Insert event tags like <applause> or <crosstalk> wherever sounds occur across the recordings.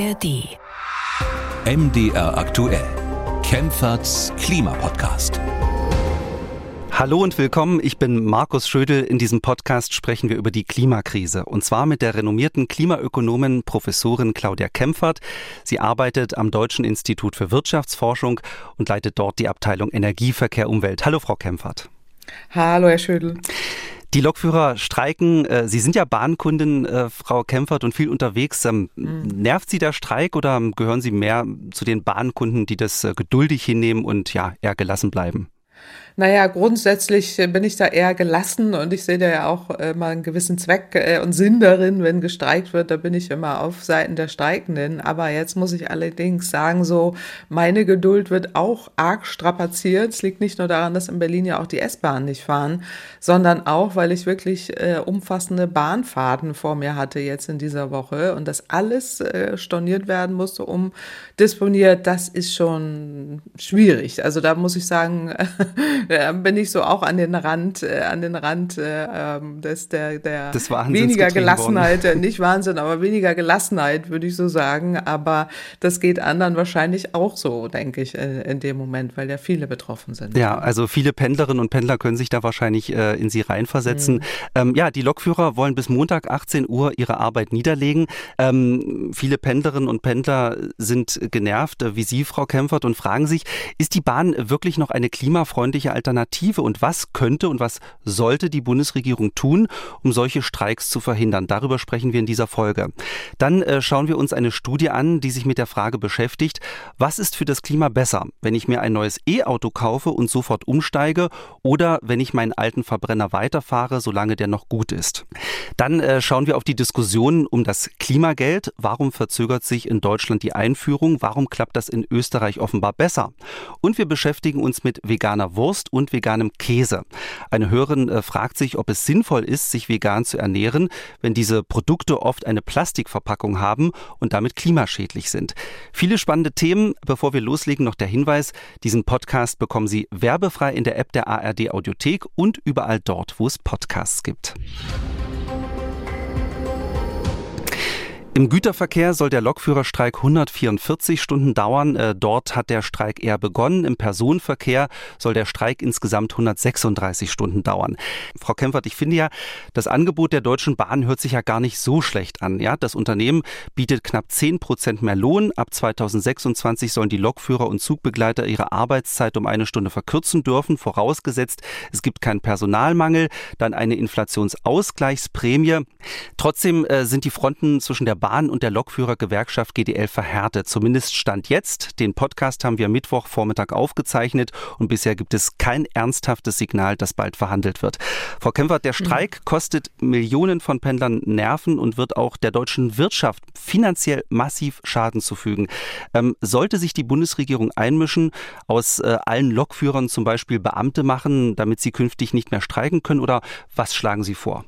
ARD. MDR aktuell. Kempferts Klimapodcast. Hallo und willkommen, ich bin Markus Schödel. In diesem Podcast sprechen wir über die Klimakrise und zwar mit der renommierten Klimaökonomin Professorin Claudia Kempfert. Sie arbeitet am Deutschen Institut für Wirtschaftsforschung und leitet dort die Abteilung Energieverkehr Umwelt. Hallo Frau Kempfert. Hallo Herr Schödel. Die Lokführer streiken. Äh, Sie sind ja Bahnkundin, äh, Frau Kempfert, und viel unterwegs. Ähm, mhm. Nervt Sie der Streik oder gehören Sie mehr zu den Bahnkunden, die das äh, geduldig hinnehmen und ja, eher gelassen bleiben? Naja, grundsätzlich bin ich da eher gelassen und ich sehe da ja auch immer einen gewissen Zweck äh, und Sinn darin, wenn gestreikt wird, da bin ich immer auf Seiten der Streikenden. Aber jetzt muss ich allerdings sagen, so meine Geduld wird auch arg strapaziert. Es liegt nicht nur daran, dass in Berlin ja auch die S-Bahn nicht fahren, sondern auch, weil ich wirklich äh, umfassende Bahnfahrten vor mir hatte jetzt in dieser Woche und das alles äh, storniert werden musste, um disponiert. Das ist schon schwierig. Also da muss ich sagen, <laughs> <laughs> äh, bin ich so auch an den Rand, äh, an den Rand äh, ähm, des, der, der des weniger Gelassenheit, worden. <laughs> nicht Wahnsinn, aber weniger Gelassenheit, würde ich so sagen. Aber das geht anderen wahrscheinlich auch so, denke ich, in, in dem Moment, weil ja viele betroffen sind. Ja, also viele Pendlerinnen und Pendler können sich da wahrscheinlich äh, in sie reinversetzen. Mhm. Ähm, ja, die Lokführer wollen bis Montag 18 Uhr ihre Arbeit niederlegen. Ähm, viele Pendlerinnen und Pendler sind genervt, äh, wie Sie, Frau Kempfert, und fragen sich, ist die Bahn wirklich noch eine klimafreundliche Alternative und was könnte und was sollte die Bundesregierung tun, um solche Streiks zu verhindern? Darüber sprechen wir in dieser Folge. Dann äh, schauen wir uns eine Studie an, die sich mit der Frage beschäftigt, was ist für das Klima besser, wenn ich mir ein neues E-Auto kaufe und sofort umsteige oder wenn ich meinen alten Verbrenner weiterfahre, solange der noch gut ist. Dann äh, schauen wir auf die Diskussion um das Klimageld. Warum verzögert sich in Deutschland die Einführung? Warum klappt das in Österreich offenbar besser? Und wir beschäftigen uns mit veganer Wurst Wurst und veganem Käse. Eine Hörerin äh, fragt sich, ob es sinnvoll ist, sich vegan zu ernähren, wenn diese Produkte oft eine Plastikverpackung haben und damit klimaschädlich sind. Viele spannende Themen. Bevor wir loslegen, noch der Hinweis, diesen Podcast bekommen Sie werbefrei in der App der ARD Audiothek und überall dort, wo es Podcasts gibt. Im Güterverkehr soll der Lokführerstreik 144 Stunden dauern. Äh, dort hat der Streik eher begonnen. Im Personenverkehr soll der Streik insgesamt 136 Stunden dauern. Frau Kempfert, ich finde ja, das Angebot der Deutschen Bahn hört sich ja gar nicht so schlecht an. Ja, das Unternehmen bietet knapp 10 Prozent mehr Lohn. Ab 2026 sollen die Lokführer und Zugbegleiter ihre Arbeitszeit um eine Stunde verkürzen dürfen, vorausgesetzt, es gibt keinen Personalmangel, dann eine Inflationsausgleichsprämie. Trotzdem äh, sind die Fronten zwischen der Bahn- und der Lokführergewerkschaft GDL verhärtet. Zumindest Stand jetzt. Den Podcast haben wir Mittwochvormittag aufgezeichnet und bisher gibt es kein ernsthaftes Signal, dass bald verhandelt wird. Frau Kempfert, der Streik kostet Millionen von Pendlern Nerven und wird auch der deutschen Wirtschaft finanziell massiv Schaden zufügen. Ähm, sollte sich die Bundesregierung einmischen, aus äh, allen Lokführern zum Beispiel Beamte machen, damit sie künftig nicht mehr streiken können oder was schlagen Sie vor?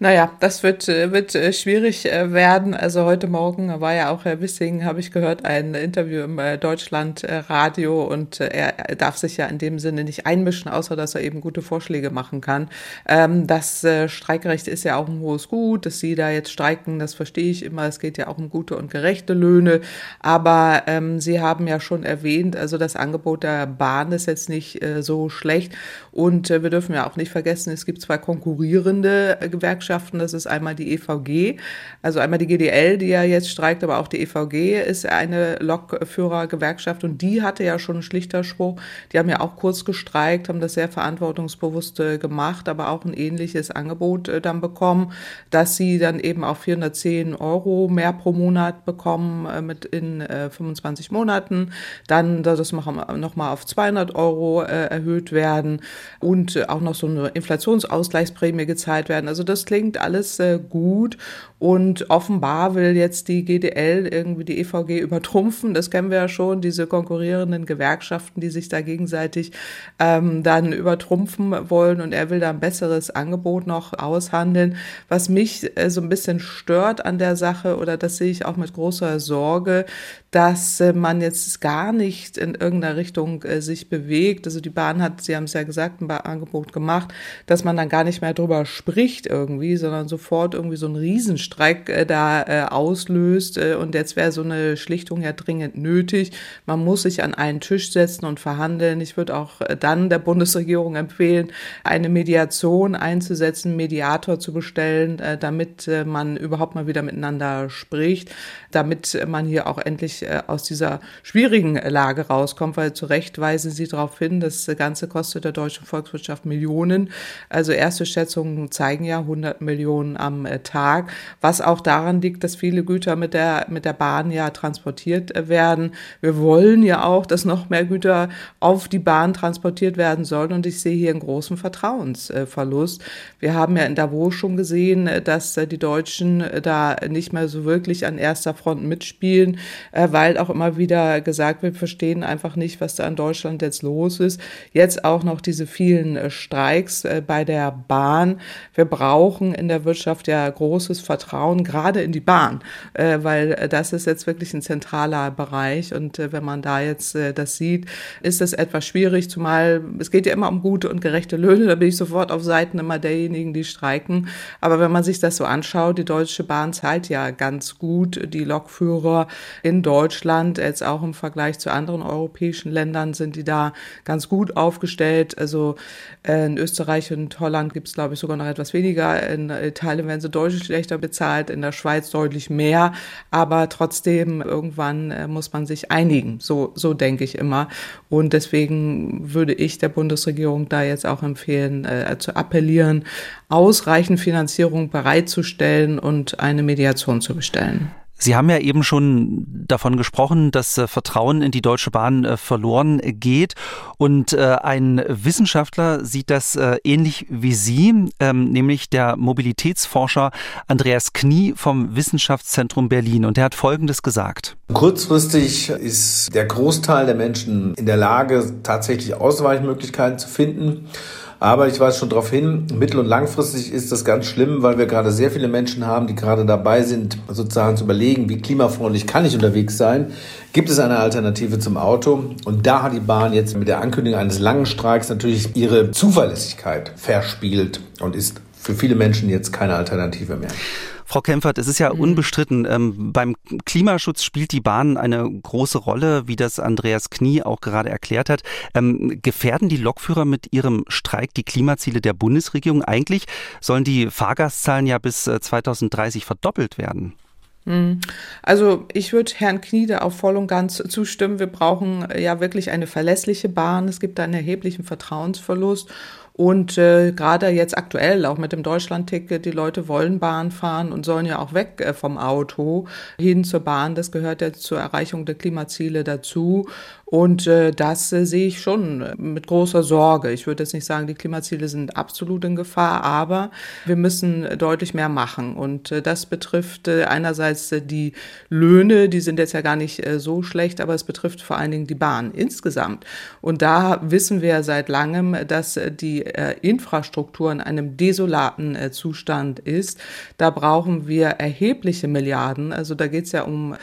Naja, das wird, äh, wird äh, schwierig äh, werden. Also heute Morgen war ja auch Herr Wissing, habe ich gehört, ein Interview im Deutschlandradio und er darf sich ja in dem Sinne nicht einmischen, außer dass er eben gute Vorschläge machen kann. Ähm, das Streikrecht ist ja auch ein hohes Gut, dass Sie da jetzt streiken, das verstehe ich immer. Es geht ja auch um gute und gerechte Löhne. Aber ähm, Sie haben ja schon erwähnt, also das Angebot der Bahn ist jetzt nicht so schlecht. Und wir dürfen ja auch nicht vergessen, es gibt zwei konkurrierende Gewerkschaften Gewerkschaften. Das ist einmal die EVG, also einmal die GDL, die ja jetzt streikt, aber auch die EVG ist eine Lokführergewerkschaft und die hatte ja schon einen Schlichterspruch. Die haben ja auch kurz gestreikt, haben das sehr verantwortungsbewusst äh, gemacht, aber auch ein ähnliches Angebot äh, dann bekommen, dass sie dann eben auch 410 Euro mehr pro Monat bekommen äh, mit in 25 Monaten. Dann das nochmal auf 200 Euro erhöht werden und auch noch so eine Inflationsausgleichsprämie gezahlt werden. Also das klingt alles äh, gut und offenbar will jetzt die GDL irgendwie die EVG übertrumpfen. Das kennen wir ja schon, diese konkurrierenden Gewerkschaften, die sich da gegenseitig ähm, dann übertrumpfen wollen und er will da ein besseres Angebot noch aushandeln. Was mich äh, so ein bisschen stört an der Sache oder das sehe ich auch mit großer Sorge, dass äh, man jetzt gar nicht in irgendeiner Richtung äh, sich bewegt. Also die Bahn hat, Sie haben es ja gesagt, ein Angebot gemacht, dass man dann gar nicht mehr drüber spricht irgendwie irgendwie, sondern sofort irgendwie so einen Riesenstreik äh, da äh, auslöst. Äh, und jetzt wäre so eine Schlichtung ja dringend nötig. Man muss sich an einen Tisch setzen und verhandeln. Ich würde auch äh, dann der Bundesregierung empfehlen, eine Mediation einzusetzen, Mediator zu bestellen, äh, damit äh, man überhaupt mal wieder miteinander spricht, damit man hier auch endlich aus dieser schwierigen Lage rauskommt, weil zu Recht weisen Sie darauf hin, das Ganze kostet der deutschen Volkswirtschaft Millionen. Also erste Schätzungen zeigen ja 100 Millionen am äh, Tag, was auch daran liegt, dass viele Güter mit der, mit der Bahn ja transportiert äh, werden. Wir wollen ja auch, dass noch mehr Güter auf die Bahn transportiert werden sollen und ich sehe hier einen großen Vertrauensverlust. Wir haben ja in Davos schon gesehen, dass die Deutschen da nicht mehr so wirklich an erster Front mitspielen, weil auch immer wieder gesagt wird, verstehen einfach nicht, was da in Deutschland jetzt los ist. Jetzt auch noch diese vielen äh, Streiks äh, bei der Bahn. Wir brauchen in der Wirtschaft ja großes Vertrauen, gerade in die Bahn, äh, weil das ist jetzt wirklich ein zentraler Bereich. Und wenn man da jetzt das sieht, ist es etwas schwierig, zumal es geht ja immer um gute und gerechte Löhne. Da bin ich sofort auf Seiten immer derjenigen, die streiken. Aber wenn man sich das so anschaut, die Deutsche Bahn zahlt ja ganz gut. Die Lokführer in Deutschland, jetzt auch im Vergleich zu anderen europäischen Ländern, sind die da ganz gut aufgestellt. Also äh, in Österreich und Holland gibt es, glaube ich, sogar noch etwas weniger. In Italien werden sie deutlich schlechter bezahlt, in der Schweiz deutlich mehr. Aber trotzdem, irgendwann äh, muss man sich einigen. So, so denke ich immer. Und deswegen würde ich der Bundesregierung da jetzt auch empfehlen, äh, zu appellieren, ausreichend Finanzierung bereitzustellen und eine Mediation zu bestellen. Sie haben ja eben schon davon gesprochen, dass äh, Vertrauen in die Deutsche Bahn äh, verloren geht. Und äh, ein Wissenschaftler sieht das ähnlich wie Sie, ähm, nämlich der Mobilitätsforscher Andreas Knie vom Wissenschaftszentrum Berlin. Und er hat Folgendes gesagt. Kurzfristig ist der Großteil der Menschen in der Lage, tatsächlich Ausweichmöglichkeiten zu finden. Aber ich weise schon darauf hin, mittel- und langfristig ist das ganz schlimm, weil wir gerade sehr viele Menschen haben, die gerade dabei sind, sozusagen zu überlegen, wie klimafreundlich kann ich unterwegs sein? Gibt es eine Alternative zum Auto? Und da hat die Bahn jetzt mit der Ankündigung eines langen Streiks natürlich ihre Zuverlässigkeit verspielt und ist für viele Menschen jetzt keine Alternative mehr. Frau Kempfert, es ist ja mhm. unbestritten, ähm, beim Klimaschutz spielt die Bahn eine große Rolle, wie das Andreas Knie auch gerade erklärt hat. Ähm, gefährden die Lokführer mit ihrem Streik die Klimaziele der Bundesregierung? Eigentlich sollen die Fahrgastzahlen ja bis 2030 äh, verdoppelt werden. Mhm. Also ich würde Herrn Knie auch voll und ganz zustimmen. Wir brauchen äh, ja wirklich eine verlässliche Bahn. Es gibt da einen erheblichen Vertrauensverlust. Und äh, gerade jetzt aktuell, auch mit dem Deutschlandticket, die Leute wollen Bahn fahren und sollen ja auch weg äh, vom Auto hin zur Bahn. Das gehört ja zur Erreichung der Klimaziele dazu. Und äh, das äh, sehe ich schon äh, mit großer Sorge. Ich würde jetzt nicht sagen, die Klimaziele sind absolut in Gefahr, aber wir müssen deutlich mehr machen. Und äh, das betrifft äh, einerseits äh, die Löhne, die sind jetzt ja gar nicht äh, so schlecht, aber es betrifft vor allen Dingen die Bahn insgesamt. Und da wissen wir seit langem, dass äh, die äh, Infrastruktur in einem desolaten äh, Zustand ist. Da brauchen wir erhebliche Milliarden. Also da geht es ja um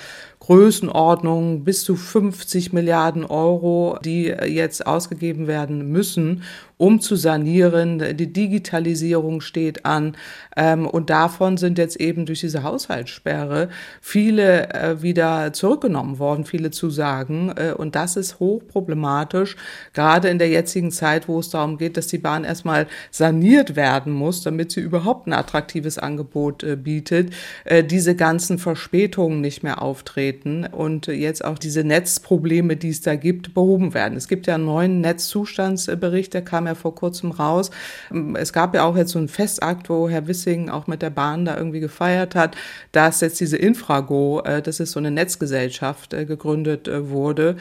Größenordnung bis zu 50 Milliarden Euro, die jetzt ausgegeben werden müssen, um zu sanieren. Die Digitalisierung steht an. Ähm, und davon sind jetzt eben durch diese Haushaltssperre viele äh, wieder zurückgenommen worden, viele Zusagen. Äh, und das ist hochproblematisch, gerade in der jetzigen Zeit, wo es darum geht, dass die Bahn erstmal saniert werden muss, damit sie überhaupt ein attraktives Angebot äh, bietet, äh, diese ganzen Verspätungen nicht mehr auftreten und jetzt auch diese Netzprobleme, die es da gibt, behoben werden. Es gibt ja einen neuen Netzzustandsbericht, der kam kam ja vor kurzem raus. Es gab ja auch jetzt so einen Festakt, wo Herr Wissing auch mit der Bahn da irgendwie gefeiert hat, dass jetzt diese Infrago, äh, das ist so eine Netzgesellschaft, äh, gegründet äh, wurde.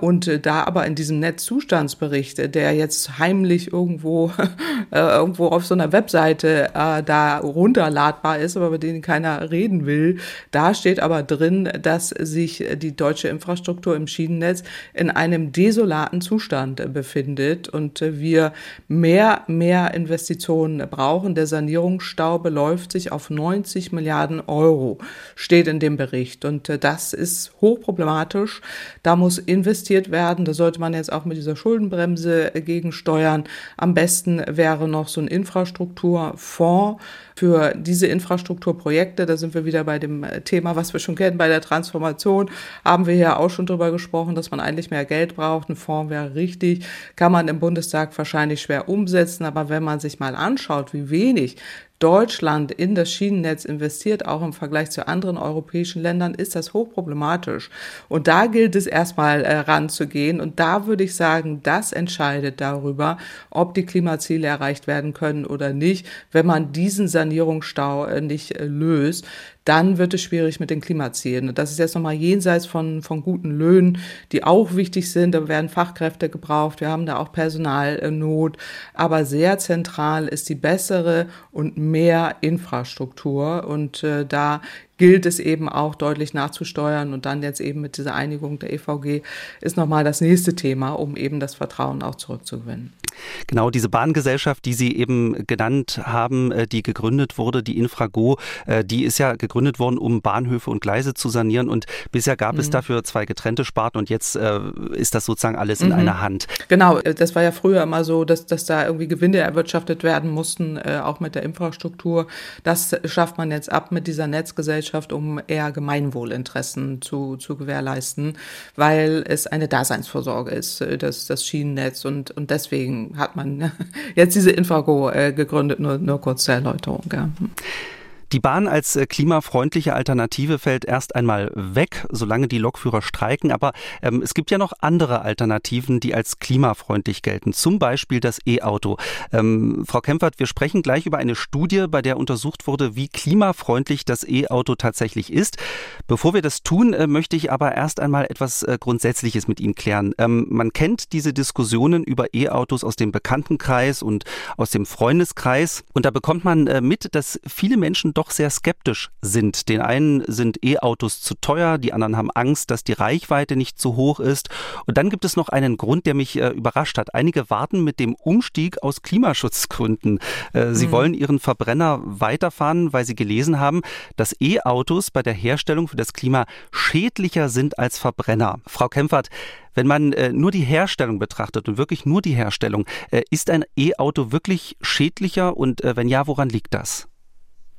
Und da aber in diesem Netzzustandsbericht, der jetzt heimlich irgendwo, <laughs> irgendwo auf so einer Webseite da runterladbar ist, aber über den keiner reden will, da steht aber drin, dass sich die deutsche Infrastruktur im Schienennetz in einem desolaten Zustand befindet und wir wir mehr, mehr Investitionen brauchen. Der Sanierungsstau beläuft sich auf 90 Milliarden Euro, steht in dem Bericht. Und äh, das ist hochproblematisch. Da muss investiert werden. Da sollte man jetzt auch mit dieser Schuldenbremse gegensteuern. Am besten wäre noch so ein Infrastrukturfonds für diese Infrastrukturprojekte. Da sind wir wieder bei dem Thema, was wir schon kennen, bei der Transformation. Haben wir ja auch schon drüber gesprochen, dass man eigentlich mehr Geld braucht. Ein Fonds wäre richtig. Kann man im Bundestag wahrscheinlich schwer umsetzen. Aber wenn man sich mal anschaut, wie wenig Deutschland in das Schienennetz investiert, auch im Vergleich zu anderen europäischen Ländern, ist das hochproblematisch. Und da gilt es erstmal äh, ranzugehen. Und da würde ich sagen, das entscheidet darüber, ob die Klimaziele erreicht werden können oder nicht, wenn man diesen Sanierungsstau äh, nicht äh, löst dann wird es schwierig mit den Klimazielen. Das ist jetzt nochmal jenseits von, von guten Löhnen, die auch wichtig sind. Da werden Fachkräfte gebraucht. Wir haben da auch Personalnot. Aber sehr zentral ist die bessere und mehr Infrastruktur. Und äh, da gilt es eben auch deutlich nachzusteuern. Und dann jetzt eben mit dieser Einigung der EVG ist nochmal das nächste Thema, um eben das Vertrauen auch zurückzugewinnen. Genau, diese Bahngesellschaft, die Sie eben genannt haben, äh, die gegründet wurde, die Infrago, äh, die ist ja gegründet worden, um Bahnhöfe und Gleise zu sanieren. Und bisher gab mhm. es dafür zwei getrennte Sparten und jetzt äh, ist das sozusagen alles in mhm. einer Hand. Genau, das war ja früher immer so, dass, dass da irgendwie Gewinne erwirtschaftet werden mussten, auch mit der Infrastruktur. Das schafft man jetzt ab mit dieser Netzgesellschaft Gesellschaft, um eher Gemeinwohlinteressen zu, zu gewährleisten, weil es eine Daseinsvorsorge ist, äh, das, das Schienennetz. Und, und deswegen hat man <laughs> jetzt diese Infago äh, gegründet, nur, nur kurz zur Erläuterung. Ja. Die Bahn als äh, klimafreundliche Alternative fällt erst einmal weg, solange die Lokführer streiken. Aber ähm, es gibt ja noch andere Alternativen, die als klimafreundlich gelten. Zum Beispiel das E-Auto. Ähm, Frau Kempfert, wir sprechen gleich über eine Studie, bei der untersucht wurde, wie klimafreundlich das E-Auto tatsächlich ist. Bevor wir das tun, äh, möchte ich aber erst einmal etwas äh, Grundsätzliches mit Ihnen klären. Ähm, man kennt diese Diskussionen über E-Autos aus dem Bekanntenkreis und aus dem Freundeskreis. Und da bekommt man äh, mit, dass viele Menschen doch sehr skeptisch sind. Den einen sind E-Autos zu teuer, die anderen haben Angst, dass die Reichweite nicht zu hoch ist. Und dann gibt es noch einen Grund, der mich äh, überrascht hat. Einige warten mit dem Umstieg aus Klimaschutzgründen. Äh, sie mhm. wollen ihren Verbrenner weiterfahren, weil sie gelesen haben, dass E-Autos bei der Herstellung für das Klima schädlicher sind als Verbrenner. Frau Kempfert, wenn man äh, nur die Herstellung betrachtet und wirklich nur die Herstellung, äh, ist ein E-Auto wirklich schädlicher und äh, wenn ja, woran liegt das?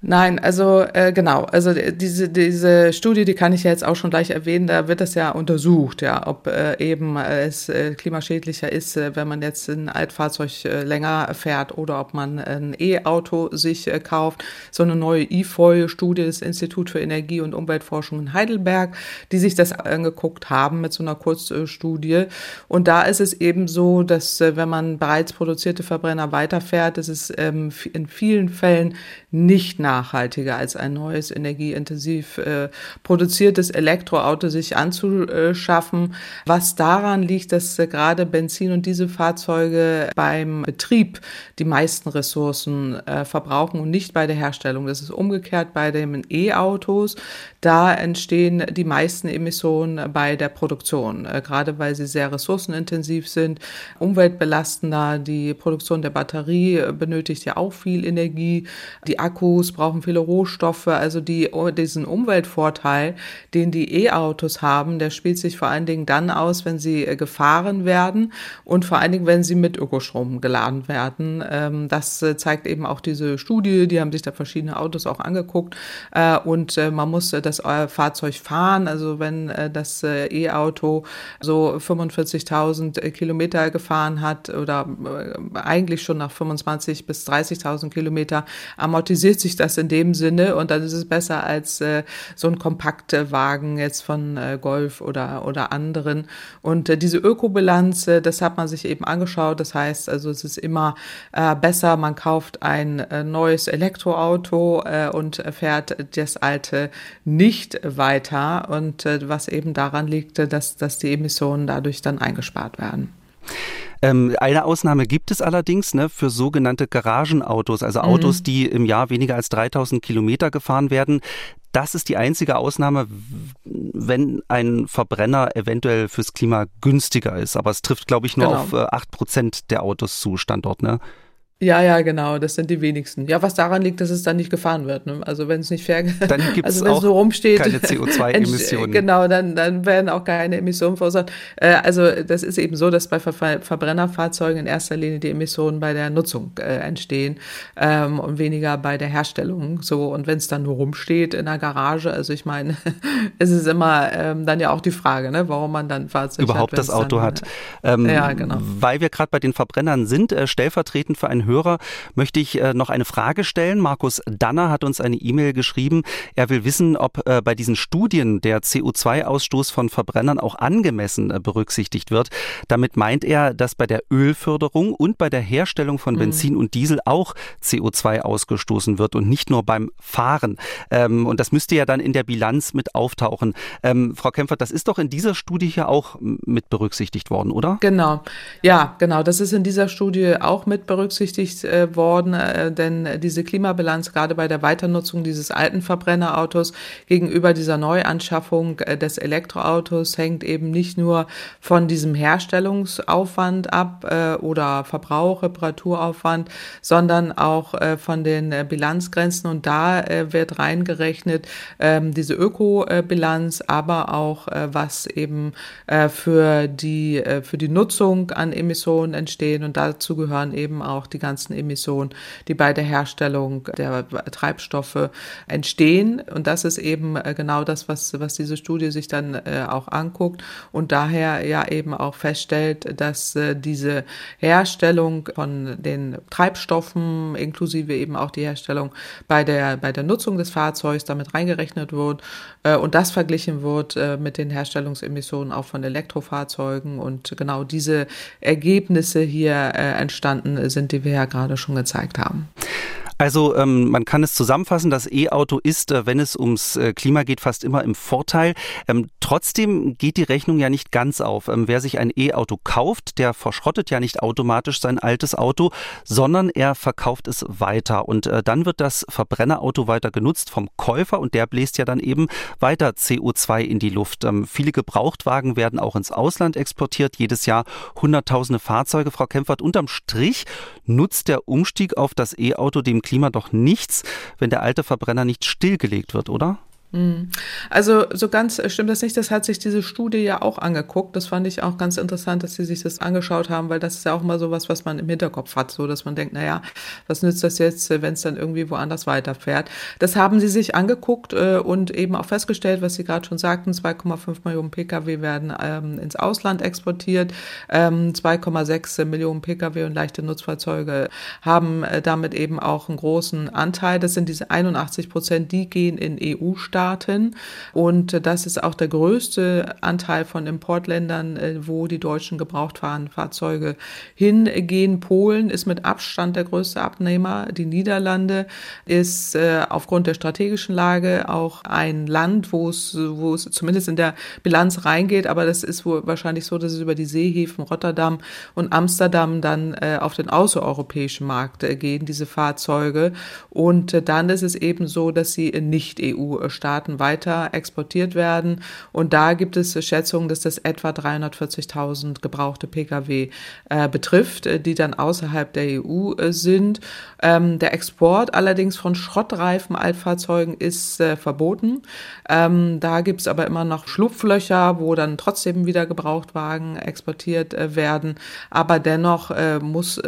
Nein, also äh, genau, also diese, diese Studie, die kann ich ja jetzt auch schon gleich erwähnen, da wird das ja untersucht, ja, ob äh, eben äh, es äh, klimaschädlicher ist, äh, wenn man jetzt ein Altfahrzeug äh, länger fährt oder ob man ein E-Auto sich äh, kauft. So eine neue IFOI-Studie des Institut für Energie und Umweltforschung in Heidelberg, die sich das angeguckt haben mit so einer Kurzstudie. Und da ist es eben so, dass äh, wenn man bereits produzierte Verbrenner weiterfährt, ist es ähm, in vielen Fällen nicht nachhaltiger als ein neues energieintensiv äh, produziertes Elektroauto sich anzuschaffen. Was daran liegt, dass äh, gerade Benzin- und Dieselfahrzeuge beim Betrieb die meisten Ressourcen äh, verbrauchen und nicht bei der Herstellung. Das ist umgekehrt bei den E-Autos. Da entstehen die meisten Emissionen bei der Produktion, äh, gerade weil sie sehr ressourcenintensiv sind, umweltbelastender. Die Produktion der Batterie benötigt ja auch viel Energie. Die Akkus brauchen viele Rohstoffe. Also die, diesen Umweltvorteil, den die E-Autos haben, der spielt sich vor allen Dingen dann aus, wenn sie äh, gefahren werden und vor allen Dingen, wenn sie mit Ökostrom geladen werden. Ähm, das äh, zeigt eben auch diese Studie. Die haben sich da verschiedene Autos auch angeguckt. Äh, und man muss das Fahrzeug fahren. Also wenn das E-Auto so 45.000 Kilometer gefahren hat oder eigentlich schon nach 25.000 bis 30.000 Kilometer amortisiert sich das in dem Sinne und dann ist es besser als äh, so ein kompakter Wagen jetzt von äh, Golf oder, oder anderen. Und äh, diese Ökobilanz, äh, das hat man sich eben angeschaut. Das heißt also, es ist immer äh, besser, man kauft ein äh, neues Elektroauto äh, und fährt das alte nicht weiter. Und äh, was eben daran liegt, dass, dass die Emissionen dadurch dann eingespart werden. Ähm, eine Ausnahme gibt es allerdings ne, für sogenannte Garagenautos, also Autos, mhm. die im Jahr weniger als 3000 Kilometer gefahren werden. das ist die einzige Ausnahme, wenn ein Verbrenner eventuell fürs Klima günstiger ist. Aber es trifft, glaube ich, nur genau. auf äh, acht Prozent der Autos zu Standort. Ne? Ja, ja, genau, das sind die wenigsten. Ja, was daran liegt, dass es dann nicht gefahren wird. Ne? Also wenn es nicht fair, dann gibt <laughs> es also, auch so rumsteht, keine CO2-Emissionen. <laughs> Genau, dann, dann werden auch keine Emissionen verursacht. Äh, also das ist eben so, dass bei Ver Verbrennerfahrzeugen in erster Linie die Emissionen bei der Nutzung äh, entstehen ähm, und weniger bei der Herstellung. So und wenn es dann nur rumsteht in der Garage, also ich meine, <laughs> es ist immer ähm, dann ja auch die Frage, ne, warum man dann Fahrzeug überhaupt hat, das Auto dann, hat. Ähm, ja, genau. Weil wir gerade bei den Verbrennern sind, äh, stellvertretend für einen Hörer möchte ich äh, noch eine Frage stellen. Markus Danner hat uns eine E-Mail geschrieben. Er will wissen, ob äh, bei diesen Studien der CO2-Ausstoß von Verbrennern auch angemessen äh, berücksichtigt wird. Damit meint er, dass bei der Ölförderung und bei der Herstellung von mhm. Benzin und Diesel auch CO2 ausgestoßen wird und nicht nur beim Fahren. Ähm, und das müsste ja dann in der Bilanz mit auftauchen. Ähm, Frau Kempfert, das ist doch in dieser Studie hier auch mit berücksichtigt worden, oder? Genau. Ja, genau. Das ist in dieser Studie auch mit berücksichtigt äh, worden, äh, denn diese Klimabilanz gerade bei der Weiternutzung dieses alten Verbrennerautos gegenüber dieser Neuanschaffung äh, des Elektroautos hängt eben nicht nur von diesem Herstellungsaufwand ab äh, oder Verbrauch, Reparaturaufwand, sondern auch äh, von den äh, Bilanzgrenzen. Und da wird reingerechnet ähm, diese Ökobilanz, aber auch was eben für die für die Nutzung an Emissionen entstehen. Und dazu gehören eben auch die ganzen Emissionen, die bei der Herstellung der Treibstoffe entstehen. Und das ist eben äh, genau das, was, was diese Studie sich dann äh, auch anguckt und daher ja eben auch feststellt, dass äh, diese Herstellung von den Treibstoffen inklusive eben auch die Herstellung bei der, bei der Nutzung des Fahrzeugs damit reingerechnet wird und das verglichen wird mit den Herstellungsemissionen auch von Elektrofahrzeugen und genau diese Ergebnisse hier entstanden sind, die wir ja gerade schon gezeigt haben. Also ähm, man kann es zusammenfassen, das E-Auto ist, äh, wenn es ums äh, Klima geht, fast immer im Vorteil. Ähm, trotzdem geht die Rechnung ja nicht ganz auf. Ähm, wer sich ein E-Auto kauft, der verschrottet ja nicht automatisch sein altes Auto, sondern er verkauft es weiter. Und äh, dann wird das Verbrennerauto weiter genutzt vom Käufer und der bläst ja dann eben weiter CO2 in die Luft. Ähm, viele Gebrauchtwagen werden auch ins Ausland exportiert. Jedes Jahr hunderttausende Fahrzeuge. Frau Kempfert, unterm Strich nutzt der Umstieg auf das E-Auto dem Klima doch nichts, wenn der alte Verbrenner nicht stillgelegt wird, oder? Mhm. Also so ganz stimmt das nicht. Das hat sich diese Studie ja auch angeguckt. Das fand ich auch ganz interessant, dass sie sich das angeschaut haben, weil das ist ja auch mal so was, was man im Hinterkopf hat, so dass man denkt, na ja, was nützt das jetzt, wenn es dann irgendwie woanders weiterfährt? Das haben sie sich angeguckt äh, und eben auch festgestellt, was Sie gerade schon sagten, 2,5 Millionen Pkw werden ähm, ins Ausland exportiert, ähm, 2,6 Millionen Pkw und leichte Nutzfahrzeuge haben äh, damit eben auch einen großen Anteil. Das sind diese 81 Prozent, die gehen in EU-Staaten Staaten. Und das ist auch der größte Anteil von Importländern, äh, wo die deutschen Gebrauchtwarenfahrzeuge hingehen. Polen ist mit Abstand der größte Abnehmer. Die Niederlande ist äh, aufgrund der strategischen Lage auch ein Land, wo es, wo es zumindest in der Bilanz reingeht. Aber das ist wohl wahrscheinlich so, dass es über die Seehäfen Rotterdam und Amsterdam dann äh, auf den außereuropäischen Markt gehen, diese Fahrzeuge. Und dann ist es eben so, dass sie Nicht-EU-Staaten Staaten weiter exportiert werden. Und da gibt es Schätzungen, dass das etwa 340.000 gebrauchte Pkw äh, betrifft, äh, die dann außerhalb der EU äh, sind. Ähm, der Export allerdings von Schrottreifen Altfahrzeugen ist äh, verboten. Ähm, da gibt es aber immer noch Schlupflöcher, wo dann trotzdem wieder Gebrauchtwagen exportiert äh, werden. Aber dennoch äh, muss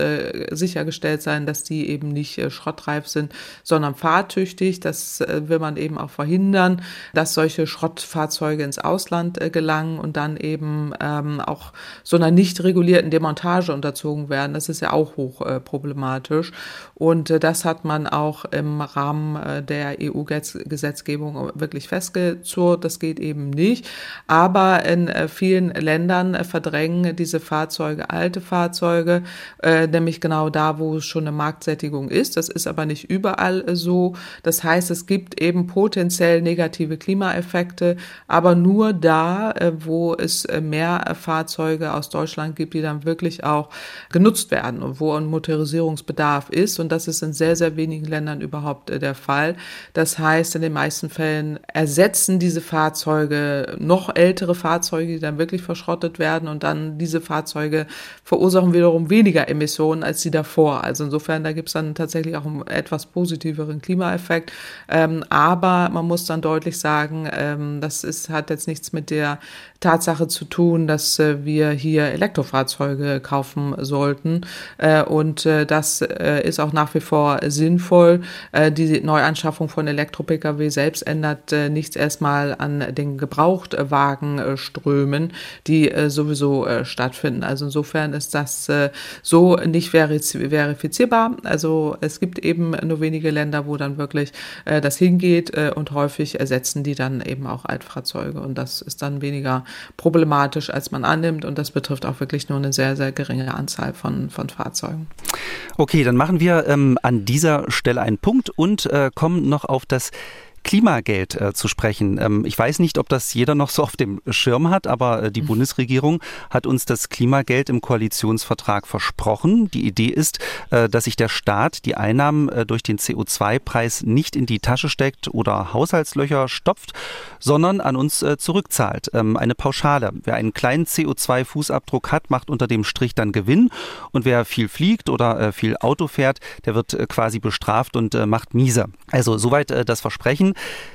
sichergestellt sein, dass die eben nicht schrottreif sind, sondern fahrtüchtig. Das will man eben auch verhindern verhindern, dass solche Schrottfahrzeuge ins Ausland äh, gelangen und dann eben ähm, auch so einer nicht regulierten Demontage unterzogen werden. Das ist ja auch hoch äh, problematisch. Und äh, das hat man auch im Rahmen äh, der EU-Gesetzgebung wirklich festgezurrt. Das geht eben nicht. Aber in äh, vielen Ländern äh, verdrängen diese Fahrzeuge alte Fahrzeuge, nämlich genau da, wo es schon eine Marktsättigung ist. Das ist aber nicht überall so. Das heißt, es gibt eben potenziell negative Klimaeffekte, aber nur da, äh, wo es äh, mehr Fahrzeuge aus Deutschland gibt, die dann wirklich auch genutzt werden und wo ein Motorisierungsbedarf ist. Und das ist in sehr, sehr wenigen Ländern überhaupt der Fall. Das heißt, in den meisten Fällen ersetzen diese Fahrzeuge noch ältere Fahrzeuge, die dann wirklich verschrottet werden und dann diese Fahrzeuge verursachen wiederum weniger Emissionen als die davor. Also insofern, da gibt es dann tatsächlich auch einen etwas positiveren Klimaeffekt. Ähm, aber man muss dann deutlich sagen, ähm, das ist, hat jetzt nichts mit der Tatsache zu tun, dass äh, wir hier Elektrofahrzeuge kaufen sollten. Äh, und äh, das äh, ist auch nach wie vor sinnvoll. Äh, die Neuanschaffung von Elektro-Pkw selbst ändert äh, nichts erstmal an den Gebrauchtwagenströmen, die sowieso stattfinden. Also insofern ist das so nicht verifizierbar. Also es gibt eben nur wenige Länder, wo dann wirklich das hingeht und häufig ersetzen die dann eben auch Altfahrzeuge. Und das ist dann weniger problematisch, als man annimmt. Und das betrifft auch wirklich nur eine sehr, sehr geringe Anzahl von, von Fahrzeugen. Okay, dann machen wir ähm, an dieser Stelle einen Punkt und äh, kommen noch auf das Klimageld äh, zu sprechen. Ähm, ich weiß nicht, ob das jeder noch so auf dem Schirm hat, aber äh, die mhm. Bundesregierung hat uns das Klimageld im Koalitionsvertrag versprochen. Die Idee ist, äh, dass sich der Staat die Einnahmen äh, durch den CO2-Preis nicht in die Tasche steckt oder Haushaltslöcher stopft, sondern an uns äh, zurückzahlt. Ähm, eine Pauschale. Wer einen kleinen CO2-Fußabdruck hat, macht unter dem Strich dann Gewinn und wer viel fliegt oder äh, viel Auto fährt, der wird quasi bestraft und macht miese. Also soweit das Versprechen.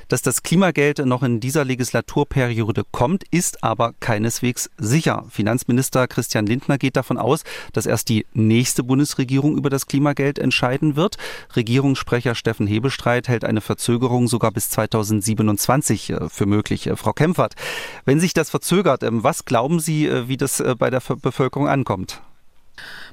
Dass das Klimageld noch in dieser Legislaturperiode kommt, ist aber keineswegs sicher. Finanzminister Christian Lindner geht davon aus, dass erst die nächste Bundesregierung über das Klimageld entscheiden wird. Regierungssprecher Steffen Hebestreit hält eine Verzögerung sogar bis 2027 äh, für möglich. Äh, Frau Kempfert, wenn sich das verzögert, ähm, was glauben Sie, äh, wie das bei der Bevölkerung ankommt?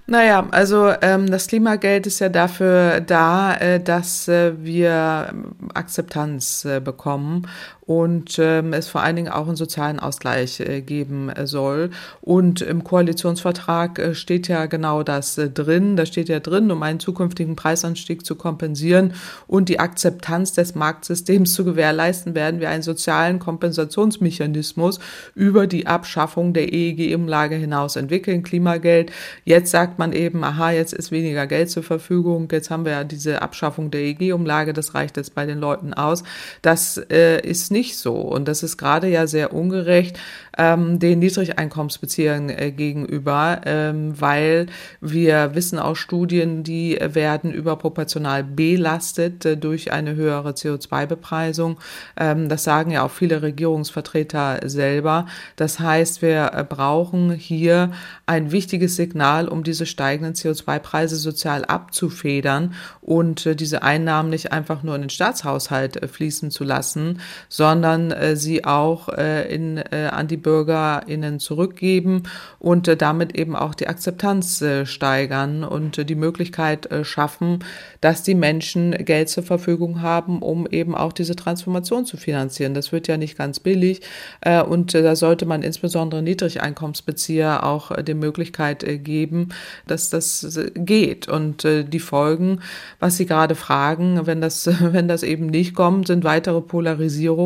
Naja, also ähm, das Klimageld ist ja dafür da, äh, dass äh, wir Akzeptanz äh, bekommen und ähm, es vor allen Dingen auch einen sozialen Ausgleich äh, geben äh, soll. Und im Koalitionsvertrag äh, steht ja genau das äh, drin. Da steht ja drin, um einen zukünftigen Preisanstieg zu kompensieren und die Akzeptanz des Marktsystems zu gewährleisten, werden wir einen sozialen Kompensationsmechanismus über die Abschaffung der EEG-Umlage hinaus entwickeln. Klimageld. Jetzt sagt man eben, aha, jetzt ist weniger Geld zur Verfügung. Jetzt haben wir ja diese Abschaffung der EEG-Umlage. Das reicht jetzt bei den Leuten aus. Das äh, ist nicht so. Und das ist gerade ja sehr ungerecht ähm, den Niedrigeinkommensbeziehern äh, gegenüber, ähm, weil wir wissen aus Studien, die werden überproportional belastet äh, durch eine höhere CO2-Bepreisung. Ähm, das sagen ja auch viele Regierungsvertreter selber. Das heißt, wir äh, brauchen hier ein wichtiges Signal, um diese steigenden CO2-Preise sozial abzufedern und äh, diese Einnahmen nicht einfach nur in den Staatshaushalt äh, fließen zu lassen, sondern äh, sie auch in, an die BürgerInnen zurückgeben und äh, damit eben auch die Akzeptanz äh, steigern und äh, die Möglichkeit schaffen, dass die Menschen Geld zur Verfügung haben, um eben auch diese Transformation zu finanzieren. Das wird ja nicht ganz billig und da sollte man insbesondere Niedrigeinkommensbezieher auch die Möglichkeit geben, dass das geht. Und die Folgen, was Sie gerade fragen, wenn das, <laughs> wenn das eben nicht kommt, sind weitere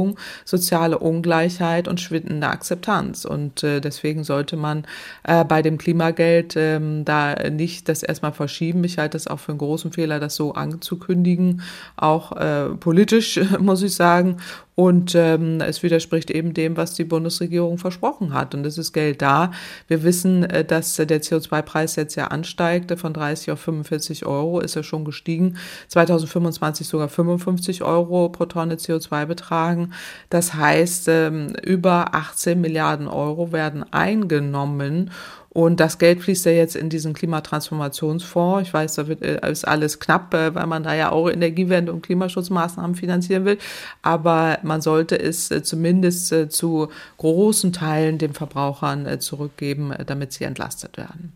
Polarisierung, soziale Ungleichheit und schwindende Akzeptanz. Und äh, deswegen sollte man äh, bei dem Klimageld ähm, da nicht das erstmal verschieben. Ich halte es auch für einen großen Fehler, das so anzukündigen, auch äh, politisch, <laughs> muss ich sagen. Und ähm, es widerspricht eben dem, was die Bundesregierung versprochen hat. Und es ist Geld da. Wir wissen, äh, dass der CO2-Preis jetzt ja ansteigt. Von 30 auf 45 Euro ist er schon gestiegen. 2025 sogar 55 Euro pro Tonne CO2 betragen. Das heißt, ähm, über 18 Milliarden Euro werden eingenommen. Und das Geld fließt ja jetzt in diesen Klimatransformationsfonds. Ich weiß, da wird, äh, ist alles knapp, äh, weil man da ja auch Energiewende und Klimaschutzmaßnahmen finanzieren will. Aber man sollte es äh, zumindest zu großen Teilen den Verbrauchern zurückgeben, damit sie entlastet werden.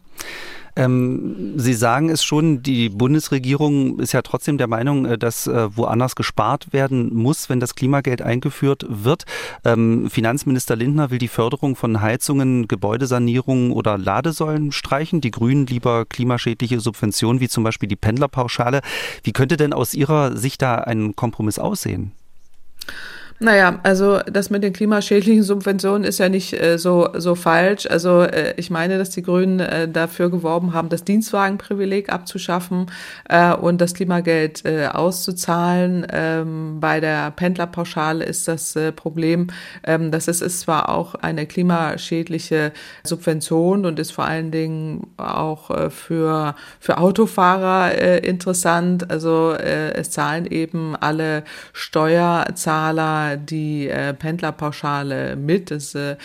Ähm, Sie sagen es schon, die Bundesregierung ist ja trotzdem der Meinung, äh, dass äh, woanders gespart werden muss, wenn das Klimageld eingeführt wird. Ähm, Finanzminister Lindner will die Förderung von Heizungen, Gebäudesanierungen oder Ladesäulen streichen. Die Grünen lieber klimaschädliche Subventionen wie zum Beispiel die Pendlerpauschale. Wie könnte denn aus Ihrer Sicht da ein Kompromiss aussehen? Naja, also das mit den klimaschädlichen Subventionen ist ja nicht äh, so, so falsch. Also äh, ich meine, dass die Grünen äh, dafür geworben haben, das Dienstwagenprivileg abzuschaffen äh, und das Klimageld äh, auszuzahlen. Ähm, bei der Pendlerpauschale ist das äh, Problem, ähm, dass es ist zwar auch eine klimaschädliche Subvention und ist vor allen Dingen auch für, für Autofahrer interessant. Also es zahlen eben alle Steuerzahler die äh, Pendlerpauschale mit. Es äh,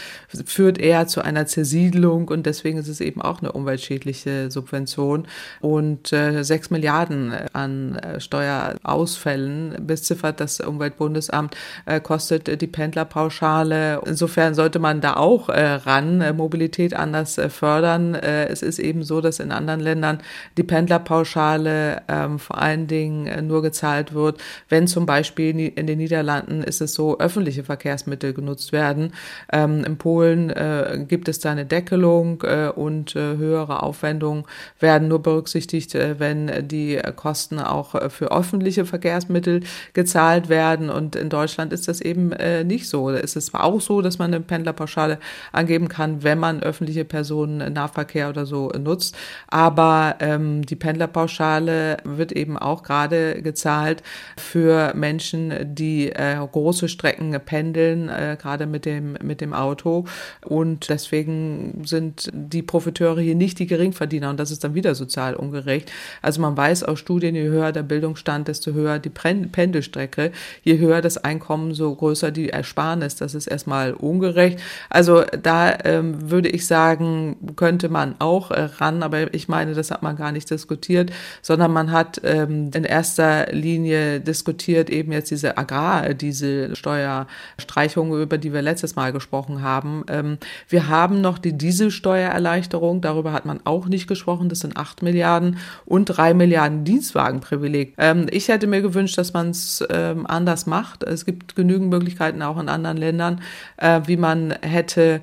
führt eher zu einer Zersiedlung und deswegen ist es eben auch eine umweltschädliche Subvention. Und äh, 6 Milliarden an äh, Steuerausfällen beziffert das Umweltbundesamt, äh, kostet die Pendlerpauschale. Insofern sollte man da auch äh, ran, äh, Mobilität anders äh, fördern. Äh, es ist eben so, dass in anderen Ländern die Pendlerpauschale ähm, vor allen Dingen äh, nur gezahlt wird, wenn zum Beispiel in den Niederlanden ist es so öffentliche Verkehrsmittel genutzt werden. Ähm, in Polen äh, gibt es da eine Deckelung äh, und äh, höhere Aufwendungen werden nur berücksichtigt, äh, wenn die Kosten auch äh, für öffentliche Verkehrsmittel gezahlt werden. Und in Deutschland ist das eben äh, nicht so. Es ist zwar auch so, dass man eine Pendlerpauschale angeben kann, wenn man öffentliche Personen Nahverkehr oder so nutzt. Aber ähm, die Pendlerpauschale wird eben auch gerade gezahlt für Menschen, die äh, große Strecken pendeln, äh, gerade mit dem, mit dem Auto. Und deswegen sind die Profiteure hier nicht die Geringverdiener. Und das ist dann wieder sozial ungerecht. Also man weiß aus Studien, je höher der Bildungsstand, desto höher die Pendelstrecke. Je höher das Einkommen, so größer die Ersparnis. Das ist erstmal ungerecht. Also da ähm, würde ich sagen, könnte man auch äh, ran. Aber ich meine, das hat man gar nicht diskutiert, sondern man hat ähm, in erster Linie diskutiert eben jetzt diese Agrardiesel Steuerstreichungen, über die wir letztes Mal gesprochen haben. Ähm, wir haben noch die Dieselsteuererleichterung, darüber hat man auch nicht gesprochen, das sind acht Milliarden und drei Milliarden Dienstwagenprivileg. Ähm, ich hätte mir gewünscht, dass man es ähm, anders macht. Es gibt genügend Möglichkeiten auch in anderen Ländern, äh, wie man hätte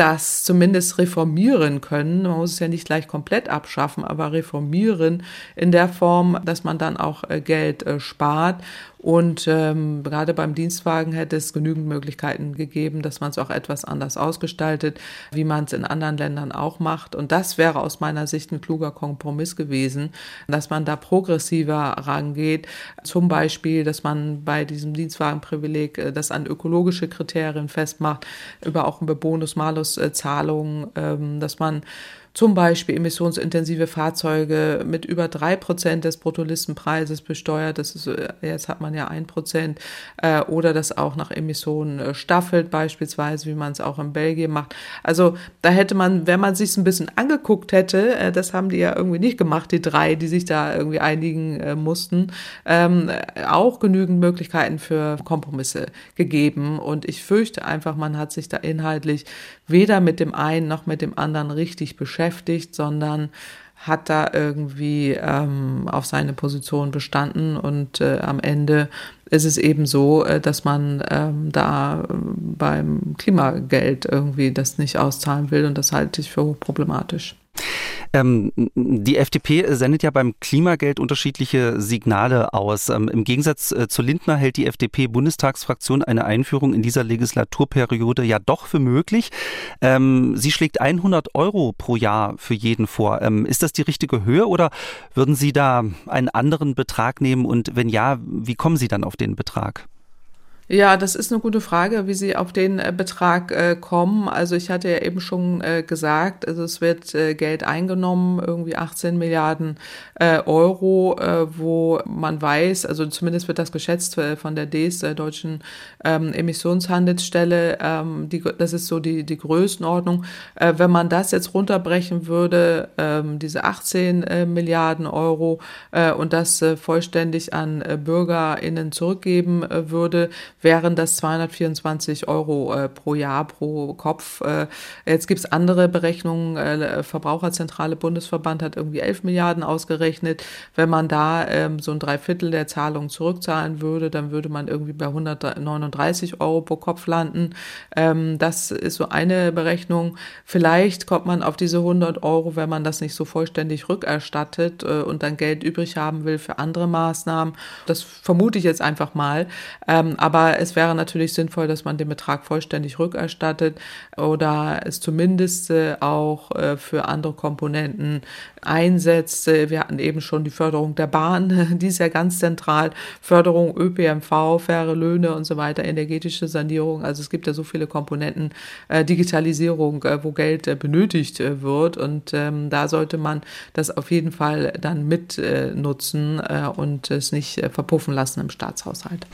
das zumindest reformieren können. Man muss es ja nicht gleich komplett abschaffen, aber reformieren in der Form, dass man dann auch äh, Geld äh, spart und ähm, gerade beim Dienstwagen hätte es genügend Möglichkeiten gegeben, dass man es auch etwas anders ausgestaltet, wie man es in anderen Ländern auch macht. Und das wäre aus meiner Sicht ein kluger Kompromiss gewesen, dass man da progressiver rangeht. Zum Beispiel, dass man bei diesem Dienstwagenprivileg äh, das an ökologische Kriterien festmacht, über auch über Bonus-Malus-Zahlungen, ähm, dass man zum Beispiel emissionsintensive Fahrzeuge mit über drei Prozent des Bruttolistenpreises besteuert. Das ist, äh, jetzt hat man ja ein Prozent. Äh, oder das auch nach Emissionen äh, staffelt, beispielsweise, wie man es auch in Belgien macht. Also da hätte man, wenn man sich ein bisschen angeguckt hätte, das haben die ja irgendwie nicht gemacht, die drei, die sich da irgendwie einigen mussten, ähm, auch genügend Möglichkeiten für Kompromisse gegeben. Und ich fürchte einfach, man hat sich da inhaltlich weder mit dem einen noch mit dem anderen richtig beschäftigt, sondern hat da irgendwie ähm, auf seine Position bestanden und äh, am Ende ist es eben so, äh, dass man ähm, da äh, beim Klimageld irgendwie das nicht auszahlen will und das halte ich für hochproblematisch. Ähm, die FDP sendet ja beim Klimageld unterschiedliche Signale aus. Ähm, Im Gegensatz äh, zu Lindner hält die FDP-Bundestagsfraktion eine Einführung in dieser Legislaturperiode ja doch für möglich. Ähm, sie schlägt 100 Euro pro Jahr für jeden vor. Ähm, ist das die richtige Höhe oder würden Sie da einen anderen Betrag nehmen? Und wenn ja, wie kommen Sie dann auf den Betrag? Ja, das ist eine gute Frage, wie Sie auf den äh, Betrag äh, kommen. Also ich hatte ja eben schon äh, gesagt, also es wird äh, Geld eingenommen, irgendwie 18 Milliarden äh, Euro, wo man weiß, also zumindest wird das geschätzt von der DES, der Deutschen ähm, Emissionshandelsstelle, ähm, die, das ist so die, die Größenordnung. wenn man das jetzt runterbrechen würde, ähm, diese 18 Milliarden Euro und das vollständig an BürgerInnen zurückgeben würde, wären das 224 Euro äh, pro Jahr pro Kopf. Äh, jetzt gibt's andere Berechnungen. Äh, Verbraucherzentrale Bundesverband hat irgendwie 11 Milliarden ausgerechnet. Wenn man da ähm, so ein Dreiviertel der Zahlungen zurückzahlen würde, dann würde man irgendwie bei 139 Euro pro Kopf landen. Ähm, das ist so eine Berechnung. Vielleicht kommt man auf diese 100 Euro, wenn man das nicht so vollständig rückerstattet äh, und dann Geld übrig haben will für andere Maßnahmen. Das vermute ich jetzt einfach mal. Ähm, aber Es wäre natürlich sinnvoll, dass man den Betrag vollständig rückerstattet oder es zumindest äh, auch äh, für andere Komponenten einsetzt. Wir hatten eben schon die Förderung der Bahn, <laughs> die ist ja ganz zentral. Förderung ÖPNV, faire Löhne und so weiter, energetische Sanierung. Also es gibt ja so viele Komponenten, äh, Digitalisierung, wo Geld benötigt wird. Und ähm, da sollte man das auf jeden Fall dann mit nutzen und es nicht verpuffen lassen im Staatshaushalt.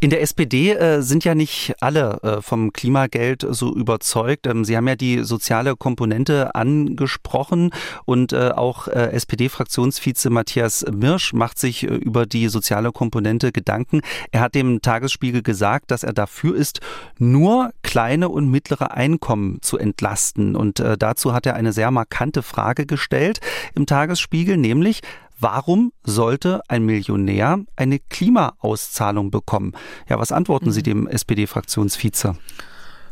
In der SPD äh, sind ja nicht alle äh, vom Klimageld so überzeugt. Ähm, Sie haben ja die soziale Komponente angesprochen und äh, auch äh, SPD-Fraktionsvize Matthias Mirsch macht sich äh, über die soziale Komponente Gedanken. Er hat dem Tagesspiegel gesagt, dass er dafür ist, nur kleine und mittlere Einkommen zu entlasten. Und äh, dazu hat er eine sehr markante Frage gestellt im Tagesspiegel, nämlich Warum sollte ein Millionär eine Klimaauszahlung bekommen? Ja, was antworten Sie mhm. dem SPD-Fraktionsvize?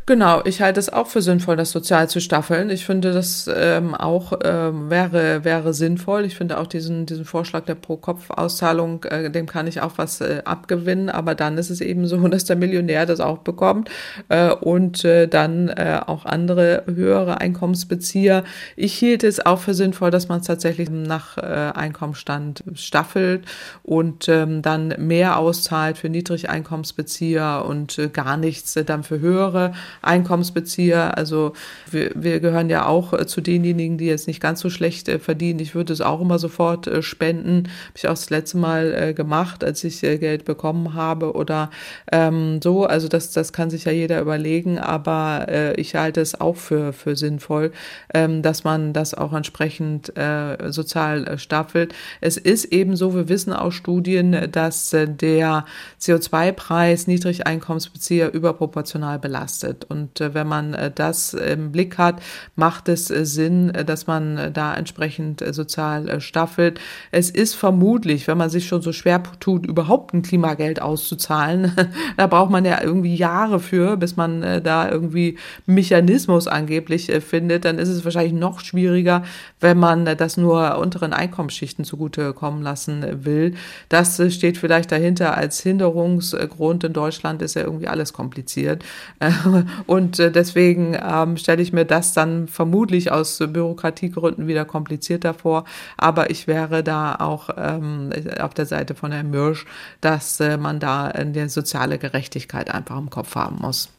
Genau, ich halte es auch für sinnvoll, das sozial zu staffeln. Ich finde, das ähm, auch ähm, wäre, wäre sinnvoll. Ich finde auch diesen, diesen Vorschlag der Pro-Kopf-Auszahlung, äh, dem kann ich auch was äh, abgewinnen. Aber dann ist es eben so, <laughs> dass der Millionär das auch bekommt äh, und äh, dann äh, auch andere höhere Einkommensbezieher. Ich hielt es auch für sinnvoll, dass man es tatsächlich nach äh, Einkommensstand staffelt und ähm, dann mehr auszahlt für Niedrigeinkommensbezieher und äh, gar nichts äh, dann für höhere. Einkommensbezieher. Also wir, wir gehören ja auch äh, zu denjenigen, die jetzt nicht ganz so schlecht äh, verdienen. Ich würde es auch immer sofort äh, spenden. Habe ich auch das letzte Mal gemacht, als ich Geld bekommen habe oder ähm, so. Also das, das kann sich ja jeder überlegen, aber äh, ich halte es auch für, für sinnvoll, ähm, dass man das auch entsprechend äh, sozial staffelt. Es ist eben so, wir wissen aus Studien, dass der CO2-Preis Niedrigeinkommensbezieher überproportional belastet. Und äh, wenn man äh, das im Blick hat, macht es äh, Sinn, dass man da entsprechend sozial staffelt. Es ist vermutlich, wenn man sich schon so schwer tut, überhaupt ein Klimageld auszuzahlen, <laughs> da braucht man ja irgendwie Jahre für, bis man da irgendwie Mechanismus angeblich findet, dann ist es wahrscheinlich noch schwieriger, wenn man das nur unteren Einkommensschichten zugutekommen lassen will. Das steht vielleicht dahinter als Hinderungsgrund. In Deutschland ist ja irgendwie alles kompliziert. <laughs> Und äh, deswegen ähm, stelle ich mir das dann vermutlich aus Bürokratiegründen wieder komplizierter vor. Aber ich wäre da auch ähm, auf der Seite von Herrn Mürsch, dass äh, man da eine soziale Gerechtigkeit einfach im Kopf haben muss.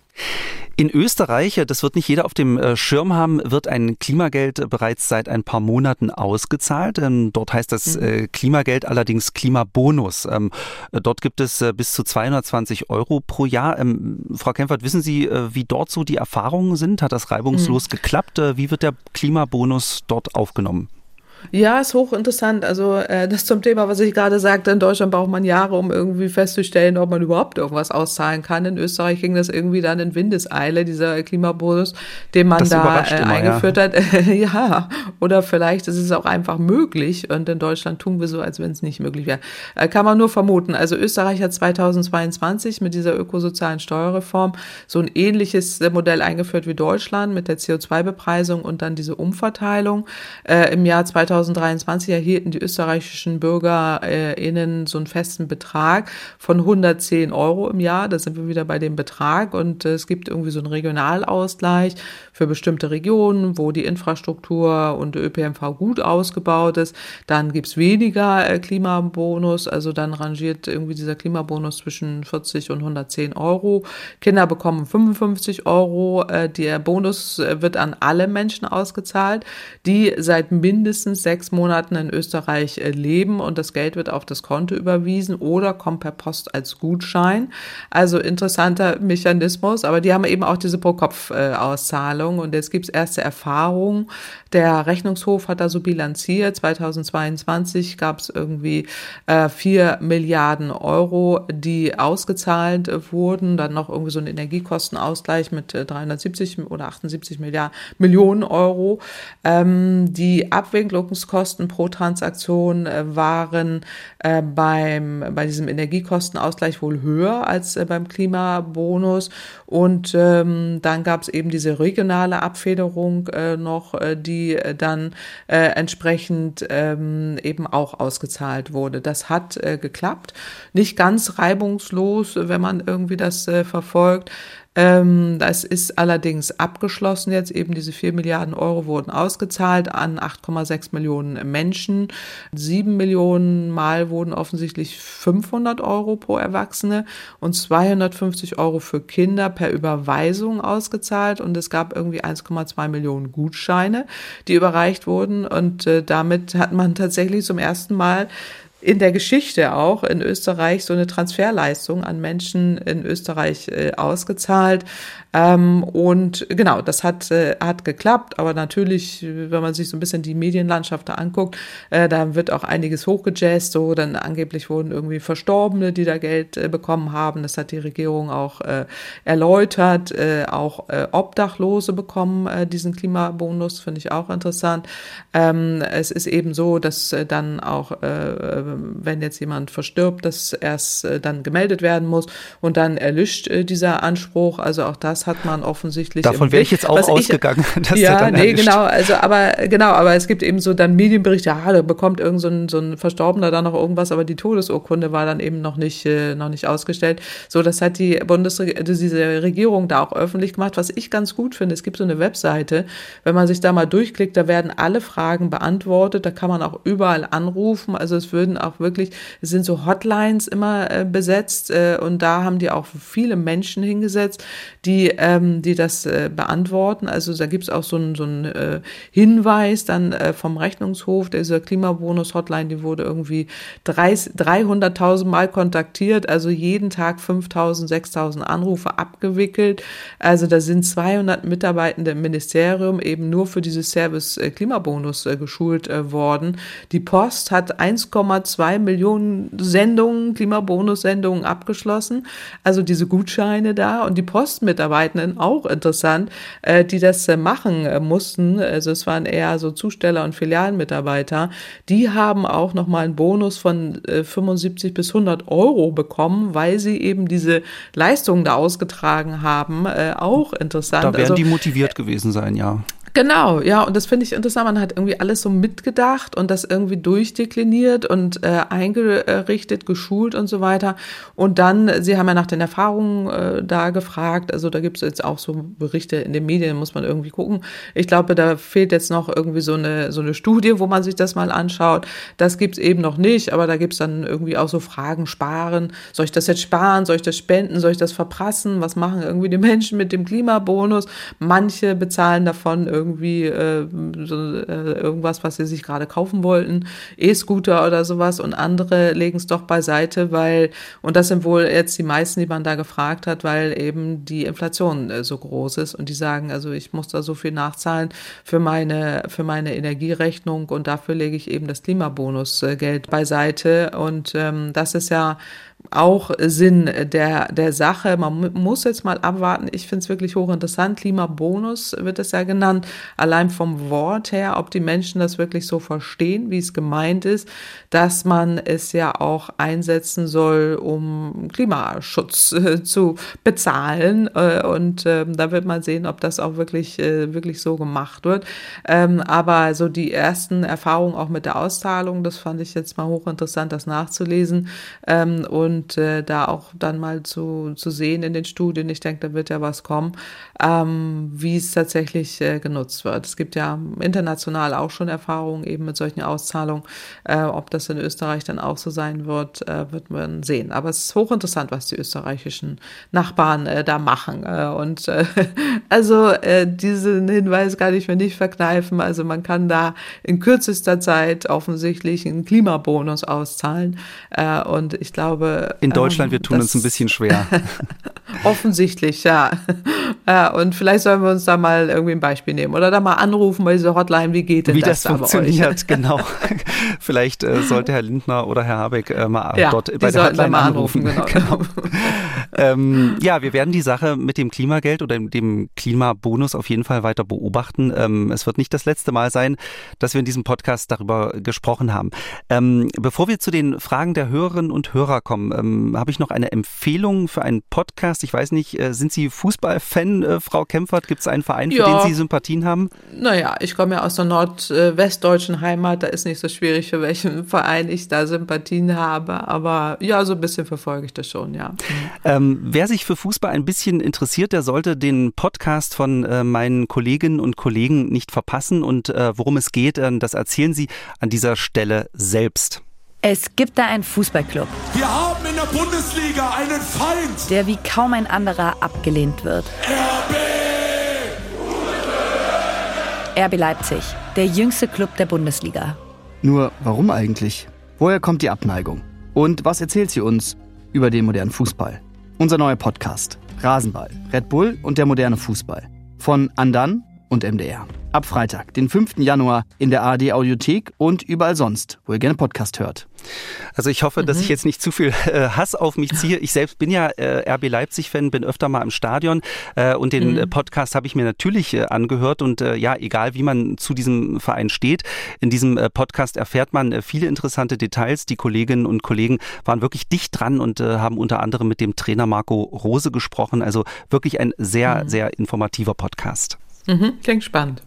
In Österreich, das wird nicht jeder auf dem äh, Schirm haben, wird ein Klimageld bereits seit ein paar Monaten ausgezahlt. Ähm, dort heißt das mhm. Äh, Klimageld allerdings Klimabonus. Ähm, dort gibt es äh, bis zu 220 Euro pro Jahr. Ähm, Frau Kempfert, wissen Sie, wie dort so die Erfahrungen sind? Hat das reibungslos mhm. geklappt? Wie wird der Klimabonus dort aufgenommen? Ja, ist hochinteressant. Also äh, das zum Thema, was ich gerade sagte, in Deutschland braucht man Jahre, um irgendwie festzustellen, ob man überhaupt irgendwas auszahlen kann. In Österreich ging das irgendwie dann in Windeseile, dieser Klimabonus, den man das da äh, immer, eingeführt ja. hat. <laughs> ja, oder vielleicht ist es auch einfach möglich und in Deutschland tun wir so, als wenn es nicht möglich wäre. Äh, kann man nur vermuten. Also Österreich hat 2022 mit dieser ökosozialen Steuerreform so ein ähnliches Modell eingeführt wie Deutschland mit der CO2-Bepreisung und dann diese Umverteilung. Äh, Im Jahr 2022 2023 erhielten die österreichischen BürgerInnen so einen festen Betrag von 110 Euro im Jahr. Da sind wir wieder bei dem Betrag und es gibt irgendwie so einen Regionalausgleich für bestimmte Regionen, wo die Infrastruktur und ÖPNV gut ausgebaut ist. Dann gibt's weniger äh, Klimabonus, also dann rangiert irgendwie dieser Klimabonus zwischen 40 und 110 Euro. Kinder bekommen 55 Euro. Äh, der Bonus äh, wird an alle Menschen ausgezahlt, die seit mindestens sechs Monaten in Österreich leben und das Geld wird auf das Konto überwiesen oder kommt per Post als Gutschein. Also interessanter Mechanismus, aber die haben eben auch diese Pro-Kopf-Auszahlung Zahlungen und jetzt gibt es erste Erfahrungen. Der Rechnungshof hat da so bilanziert. 2022 gab es irgendwie äh, 4 Milliarden Euro, die ausgezahlt wurden. Dann noch irgendwie so ein Energiekostenausgleich mit äh, 370 oder 78 Milliarden, Millionen Euro. Ähm, die Abwicklung Verwaltungskosten pro Transaktion äh, waren äh, beim, bei diesem Energiekostenausgleich wohl höher als äh, beim Klimabonus. Und ähm, dann gab es eben diese regionale Abfederung äh, noch, die dann äh, entsprechend ähm, eben auch ausgezahlt wurde. Das hat äh, geklappt. Nicht ganz reibungslos, wenn man irgendwie das verfolgt. Ähm, das ist allerdings abgeschlossen jetzt. Eben diese 4 Milliarden Euro wurden ausgezahlt an 8,6 Millionen Menschen. 7 Millionen Mal wurden offensichtlich 500 Euro pro Erwachsene und 250 Euro für Kinder per Überweisung ausgezahlt. Und es gab irgendwie 1,2 Millionen Gutscheine, die überreicht wurden. Und äh, damit hat man tatsächlich zum ersten Mal in der Geschichte auch in Österreich so eine Transferleistung an Menschen in Österreich äh, ausgezahlt. Ähm, und genau, das hat, äh, hat geklappt. Aber natürlich, wenn man sich so ein bisschen die Medienlandschaft da anguckt, äh, da wird auch einiges hochgejazzt. So, dann angeblich wurden irgendwie Verstorbene, die da Geld äh, bekommen haben. Das hat die Regierung auch äh, erläutert. Äh, auch äh, Obdachlose bekommen diesen Klimabonus, finde ich auch interessant. Ähm, es ist eben so, dass dann auch, wenn jetzt jemand verstirbt, dass erst dann gemeldet werden muss und dann erlischt dieser Anspruch. Also auch das hat man offensichtlich. Davon wäre ich jetzt auch Was ausgegangen. Ich, <laughs> dass ja, nee, erwischt. genau. Also, aber genau, aber es gibt eben so dann Medienberichte, ja, da bekommt irgend so ein, so ein Verstorbener da noch irgendwas, aber die Todesurkunde war dann eben noch nicht, äh, noch nicht ausgestellt. So, das hat die Bundesregierung, also diese Regierung da auch öffentlich gemacht, was ich ganz gut finde. Es gibt so eine Webseite, wenn man sich da mal durchklickt, da werden alle Fragen beantwortet, da kann man auch überall anrufen. Also es würden auch wirklich, es sind so Hotlines immer äh, besetzt äh, und da haben die auch viele Menschen hingesetzt, die ähm, die das äh, beantworten. Also da gibt es auch so einen so äh, Hinweis dann äh, vom Rechnungshof, dieser Klimabonus-Hotline, die wurde irgendwie 300.000 Mal kontaktiert, also jeden Tag 5.000, 6.000 Anrufe abgewickelt. Also da sind 200 Mitarbeitende im Ministerium eben nur für dieses Service äh, Klimabonus äh, geschult äh, worden. Die Post hat 1,2 Millionen Sendungen, Klimabonus-Sendungen abgeschlossen, also diese Gutscheine da und die Postmitarbeiter Mitarbeitenden auch interessant, äh, die das äh, machen äh, mussten. Also es waren eher so Zusteller und Filialmitarbeiter. Die haben auch nochmal einen Bonus von 75 bis 100 Euro bekommen, weil sie eben diese Leistungen da ausgetragen haben. Auch interessant. Da werden also, die motiviert gewesen sein, ja. Genau, ja, und das finde ich interessant. Man hat irgendwie alles so mitgedacht und das irgendwie durchdekliniert und äh, eingerichtet, geschult und so weiter. Und dann, Sie haben ja nach den Erfahrungen äh, da gefragt, also da gibt es jetzt auch so Berichte in den Medien, muss man irgendwie gucken. Ich glaube, da fehlt jetzt noch irgendwie so eine, so eine Studie, wo man sich das mal anschaut. Das gibt's eben noch nicht, aber da gibt's dann irgendwie auch so Fragen, sparen. Soll ich das jetzt sparen? Soll ich das spenden? Soll ich das verprassen? Was machen irgendwie die Menschen mit dem Klimabonus? Manche bezahlen davon irgendwie irgendwie äh, so, äh, irgendwas, was sie sich gerade kaufen wollten, E-Scooter oder sowas und andere legen es doch beiseite, weil, und das sind wohl jetzt die meisten, die man da gefragt hat, weil eben die Inflation äh, so groß ist und die sagen, also ich muss da so viel nachzahlen für meine, für meine Energierechnung und dafür lege ich eben das Klimabonusgeld beiseite und ähm, das ist ja auch Sinn der, der Sache. Man muss jetzt mal abwarten. Ich finde es wirklich hochinteressant. Klimabonus wird es ja genannt. Allein vom Wort her, ob die Menschen das wirklich so verstehen, wie es gemeint ist, dass man es ja auch einsetzen soll, um Klimaschutz äh, zu bezahlen. Äh, und ähm, da wird man sehen, ob das auch wirklich, äh, wirklich so gemacht wird. Ähm, aber so die ersten Erfahrungen auch mit der Auszahlung, das fand ich jetzt mal hochinteressant, das nachzulesen. Ähm, und und äh, da auch dann mal zu, zu sehen in den Studien, ich denke, da wird ja was kommen, ähm, wie es tatsächlich äh, genutzt wird. Es gibt ja international auch schon Erfahrungen eben mit solchen Auszahlungen. Äh, ob das in Österreich dann auch so sein wird, äh, wird man sehen. Aber es ist hochinteressant, was die österreichischen Nachbarn äh, da machen. Äh, und äh, <laughs> also äh, diesen Hinweis kann ich mir nicht verkneifen. Also man kann da in kürzester Zeit offensichtlich einen Klimabonus auszahlen. Äh, und ich glaube, in Deutschland, wir tun uns ein bisschen schwer. <laughs> Offensichtlich, ja. Äh, und vielleicht sollen wir uns da mal irgendwie ein Beispiel nehmen oder da mal anrufen bei dieser Hotline. Wie geht denn wie das, das funktioniert? <laughs> Genau. vielleicht äh, sollte Herr Lindner oder Herr Habeck äh, mal ja, dort bei der Hotline anrufen. anrufen. Genau. <laughs> genau. ähm, ja, wir werden die Sache mit dem Klimageld oder dem Klimabonus auf jeden Fall weiter beobachten. Ähm, es wird nicht das letzte Mal sein, dass wir in diesem Podcast darüber gesprochen haben. Ähm, bevor wir zu den Fragen der Hörerinnen und Hörer kommen, ähm, habe ich noch eine Empfehlung für einen Podcast. Ich weiß nicht, äh, sind Sie Fußballfan, äh, Frau Kempfert? Gibt es einen Verein, für ja. den Sie Sympathien haben? Naja, ich komme ja aus der nordwestdeutschen Heimat. Da ist nicht so schwierig, für welchen Verein ich da Sympathien habe. Aber ja, so ein bisschen verfolge ich das schon, ja. Ähm, wer sich für Fußball ein bisschen interessiert, der sollte den Podcast von äh, meinen Kolleginnen und Kollegen nicht verpassen. Und äh, worum es geht, äh, das erzählen Sie an dieser Stelle selbst. Es gibt da einen Fußballclub. Wir haben in der Bundesliga einen Feind, der wie kaum ein anderer abgelehnt wird. RB! RB Leipzig, der jüngste Club der Bundesliga. Nur warum eigentlich? Woher kommt die Abneigung? Und was erzählt sie uns über den modernen Fußball? Unser neuer Podcast Rasenball, Red Bull und der moderne Fußball von Andan und MDR. Ab Freitag, den 5. Januar in der ARD Audiothek und überall sonst, wo ihr gerne Podcast hört. Also ich hoffe, dass ich mhm. jetzt nicht zu viel äh, Hass auf mich ziehe. Ich selbst bin ja äh, RB Leipzig-Fan, bin öfter mal im Stadion äh, und den mhm. Podcast habe ich mir natürlich äh, angehört und äh, ja, egal wie man zu diesem Verein steht, in diesem äh, Podcast erfährt man viele interessante Details. Die Kolleginnen und Kollegen waren wirklich dicht dran und haben unter anderem mit dem Trainer Marco Rose gesprochen. Also wirklich ein sehr, mhm. sehr informativer Podcast. Mhm, klingt spannend.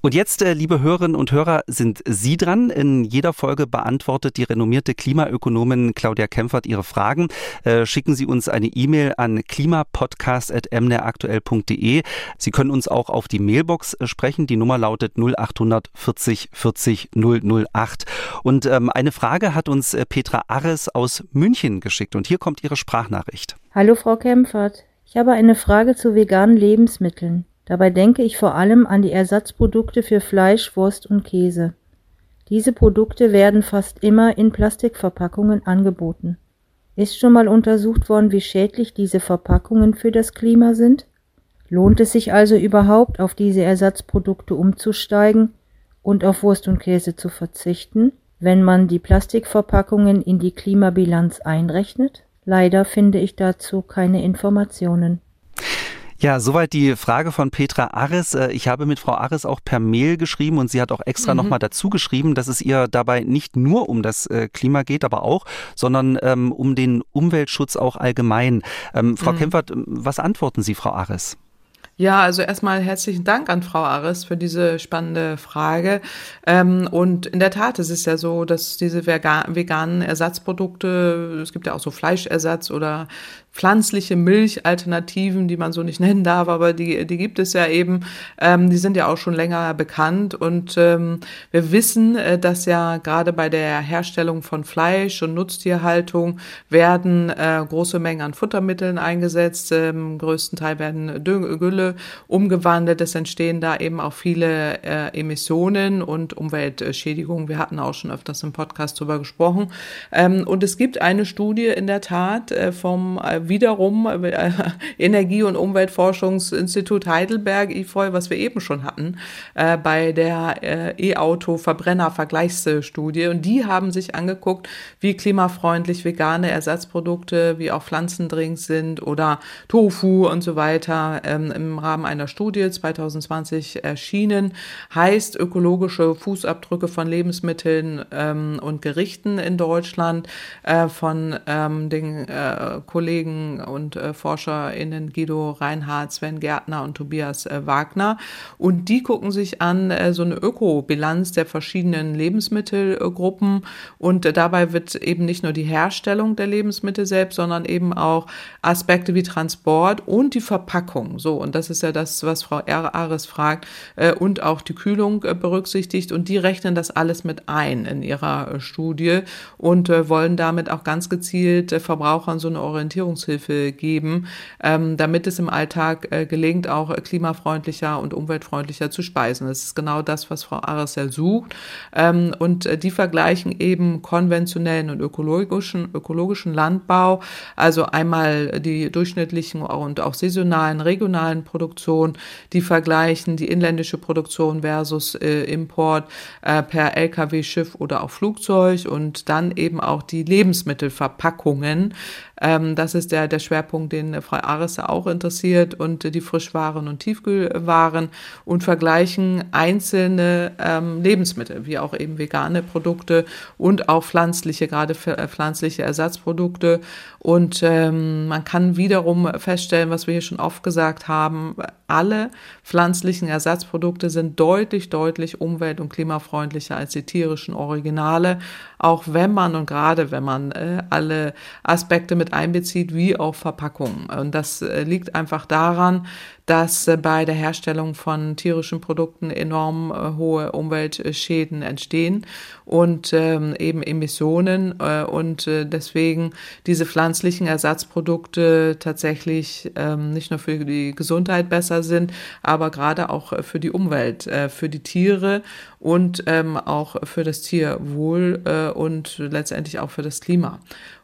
Und jetzt, äh, liebe Hörerinnen und Hörer, sind Sie dran. In jeder Folge beantwortet die renommierte Klimaökonomin Claudia Kempfert Ihre Fragen. Äh, schicken Sie uns eine E-Mail an klimapodcast.mneraktuell.de. Sie können uns auch auf die Mailbox äh, sprechen. Die Nummer lautet 0800 40 40 008. Und ähm, eine Frage hat uns Petra Arres aus München geschickt. Und hier kommt Ihre Sprachnachricht. Hallo, Frau Kempfert. Ich habe eine Frage zu veganen Lebensmitteln. Dabei denke ich vor allem an die Ersatzprodukte für Fleisch, Wurst und Käse. Diese Produkte werden fast immer in Plastikverpackungen angeboten. Ist schon mal untersucht worden, wie schädlich diese Verpackungen für das Klima sind? Lohnt es sich also überhaupt, auf diese Ersatzprodukte umzusteigen und auf Wurst und Käse zu verzichten, wenn man die Plastikverpackungen in die Klimabilanz einrechnet? Leider finde ich dazu keine Informationen. Ja, soweit die Frage von Petra Aris. Äh, ich habe mit Frau Aris auch per Mail geschrieben und sie hat auch extra mhm. nochmal dazu geschrieben, dass es ihr dabei nicht nur um das äh, Klima geht, aber auch, sondern ähm, um den Umweltschutz auch allgemein. Ähm, Frau mhm. Kempfert, was antworten Sie, Frau Aris? Ja, also erstmal herzlichen Dank an Frau Aris für diese spannende Frage. Ähm, und in der Tat, es ist ja so, dass diese veganen Ersatzprodukte, es gibt ja auch so Fleischersatz oder pflanzliche Milchalternativen, die man so nicht nennen darf, aber die, die gibt es ja eben. Ähm, die sind ja auch schon länger bekannt und ähm, wir wissen, äh, dass ja gerade bei der Herstellung von Fleisch und Nutztierhaltung werden äh, große Mengen an Futtermitteln eingesetzt. Ähm, größten Teil werden Gülle umgewandelt. Es entstehen da eben auch viele äh, Emissionen und Umweltschädigungen. Wir hatten auch schon öfters im Podcast darüber gesprochen. Ähm, und es gibt eine Studie in der Tat äh, vom äh, wiederum äh, Energie- und Umweltforschungsinstitut Heidelberg, IFOI, was wir eben schon hatten, äh, bei der äh, E-Auto-Verbrenner-Vergleichsstudie. Und die haben sich angeguckt, wie klimafreundlich vegane Ersatzprodukte wie auch Pflanzendrinks sind oder Tofu und so weiter ähm, im Rahmen einer Studie 2020 erschienen. Heißt ökologische Fußabdrücke von Lebensmitteln ähm, und Gerichten in Deutschland äh, von ähm, den äh, Kollegen Kollegen und äh, ForscherInnen Guido Reinhardt, Sven Gärtner und Tobias äh, Wagner. Und die gucken sich an äh, so eine Ökobilanz der verschiedenen Lebensmittelgruppen. Und äh, dabei wird eben nicht nur die Herstellung der Lebensmittel selbst, sondern eben auch Aspekte wie Transport und die Verpackung. So, und das ist ja das, was Frau Ares fragt, äh, und auch die Kühlung äh, berücksichtigt. Und die rechnen das alles mit ein in ihrer Studie und wollen damit auch ganz gezielt Verbrauchern so eine Orientierung Entwicklungshilfe geben, ähm, damit es im Alltag äh, gelingt, auch äh, klimafreundlicher und umweltfreundlicher zu speisen. Das ist genau das, was Frau Aressel sucht. Ähm, und äh, die vergleichen eben konventionellen und ökologischen, ökologischen Landbau, also einmal die durchschnittlichen und auch saisonalen, regionalen Produktion, die vergleichen die inländische Produktion versus äh, Import äh, per Lkw, Schiff oder auch Flugzeug und dann eben auch die Lebensmittelverpackungen. Ähm, das ist der, der Schwerpunkt, den Frau Arisse auch interessiert und äh, die Frischwaren und Tiefkühlwaren und vergleichen einzelne ähm, Lebensmittel, wie auch eben vegane Produkte und auch pflanzliche, gerade äh, pflanzliche Ersatzprodukte. Und ähm, man kann wiederum feststellen, was wir hier schon oft gesagt haben, alle pflanzlichen Ersatzprodukte sind deutlich, deutlich umwelt- und klimafreundlicher als die tierischen Originale, auch wenn man und gerade wenn man äh, alle Aspekte mit einbezieht, wie auch Verpackungen. Und das äh, liegt einfach daran, dass äh, bei der Herstellung von tierischen Produkten enorm äh, hohe Umweltschäden entstehen und ähm, eben Emissionen äh, und deswegen diese pflanzlichen Ersatzprodukte tatsächlich ähm, nicht nur für die Gesundheit besser sind, aber gerade auch für die Umwelt, für die Tiere und ähm, auch für das Tierwohl und letztendlich auch für das Klima.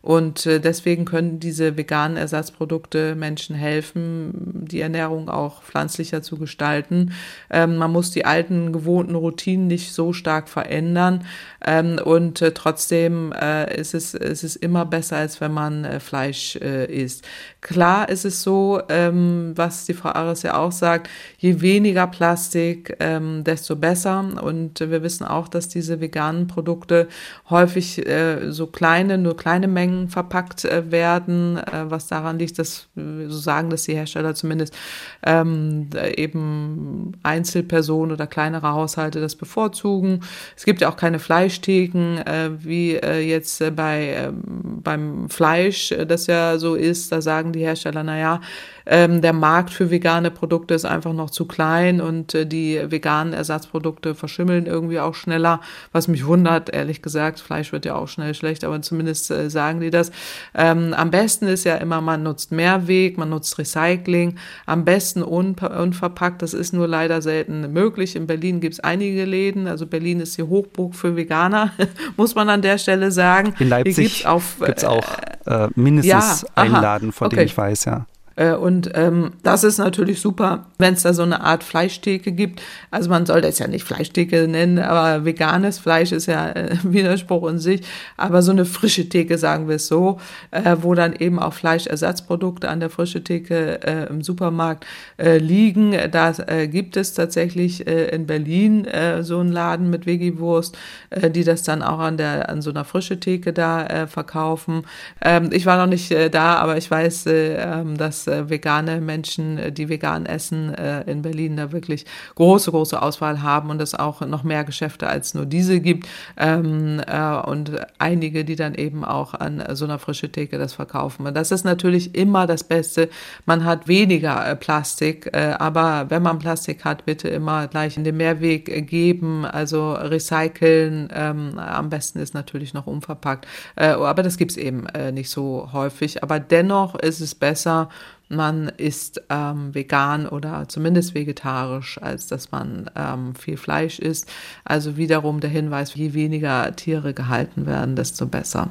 Und äh, deswegen können diese veganen Ersatzprodukte Menschen helfen, die Ernährung auch pflanzlicher zu gestalten. Ähm, man muss die alten gewohnten Routinen nicht so stark verändern. Ähm, und äh, trotzdem äh, ist, es, ist immer besser, als wenn man äh, Fleisch äh, isst. Klar ist es so, ähm, was die Frau Ares ja auch sagt, je weniger Plastik, ähm, desto besser. Und wir wissen auch, dass diese veganen Produkte häufig äh, so kleine, nur kleine Mengen verpackt äh, werden, äh, was daran liegt, dass so sagen, dass die Hersteller zumindest ähm, eben Einzelpersonen oder kleinere Haushalte das bevorzugen. Es gibt ja auch keine Fleischtheken, äh, wie äh, jetzt äh, bei ähm, beim Fleisch äh, das ja so ist. Da sagen die Hersteller, na ja, ähm, der Markt für vegane Produkte ist einfach noch zu klein und äh, die veganen Ersatzprodukte verschimmeln irgendwie auch schneller, was mich wundert, ehrlich gesagt. Fleisch wird ja auch schnell schlecht, aber zumindest äh, sagen die das. Ähm, am besten ist ja immer, man nutzt Mehrweg, man nutzt Recycling, am besten unverpackt. Das ist nur leider selten möglich. In Berlin gibt es einige Läden, also Berlin ist die Hochburg für Veganer, <laughs> muss man an der Stelle sagen. In Leipzig gibt es auch äh, mindestens ja, einen Laden, von okay. dem ich weiß, ja. Äh, und ähm, das ist natürlich super, wenn es da so eine Art Fleischtheke gibt. Also man soll das ja nicht Fleischtheke nennen, aber veganes Fleisch ist ja äh, <laughs> Widerspruch in sich. Aber so eine frische Theke, sagen wir es so, äh, wo dann eben auch Fleischersatzprodukte an der frische Theke äh, im Supermarkt äh, liegen. Da äh, gibt es tatsächlich in Berlin so einen Laden mit Veggie-Wurst, die das dann auch an der an so einer frische Theke da verkaufen. Ähm, ich war noch nicht da, aber ich weiß, äh, ähm, äh, vegane Menschen, äh, die vegan essen, äh, in Berlin da wirklich große, große Auswahl haben und es auch noch mehr Geschäfte als nur diese gibt. Ähm, äh, und einige, die dann eben auch an so einer frische Theke das verkaufen. Und das ist natürlich immer das Beste. Man hat weniger äh, Plastik, äh, aber wenn man Plastik hat, bitte immer gleich in den Mehrweg geben, also recyceln. Ähm, am besten ist natürlich noch unverpackt. aber das gibt's eben nicht so häufig. Aber dennoch ist es besser, man ist ähm, vegan oder zumindest vegetarisch, als dass man ähm, viel Fleisch isst. Also wiederum der Hinweis, je weniger Tiere gehalten werden, desto besser.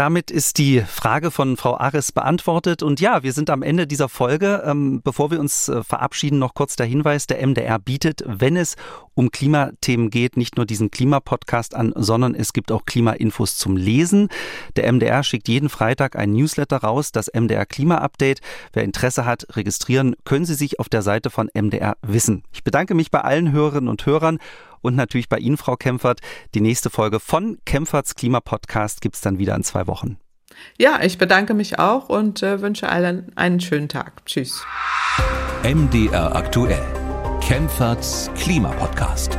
Damit ist die Frage von Frau Ares beantwortet. Und ja, wir sind am Ende dieser Folge. Ähm, bevor wir uns äh, verabschieden, noch kurz der Hinweis, der MDR bietet, wenn es um Klimathemen geht, nicht nur diesen Klimapodcast an, sondern es gibt auch Klimainfos zum Lesen. Der MDR schickt jeden Freitag ein Newsletter raus, das MDR Klima Update. Wer Interesse hat, registrieren können Sie sich auf der Seite von MDR Wissen. Ich bedanke mich bei allen Hörerinnen und Hörern und natürlich bei Ihnen, Frau Kempfert. Die nächste Folge von Kempferts Klimapodcast gibt es dann wieder in zwei Wochen. Ja, ich bedanke mich auch und äh, wünsche allen einen schönen Tag. Tschüss. MDR aktuell. Kempferts Klimapodcast.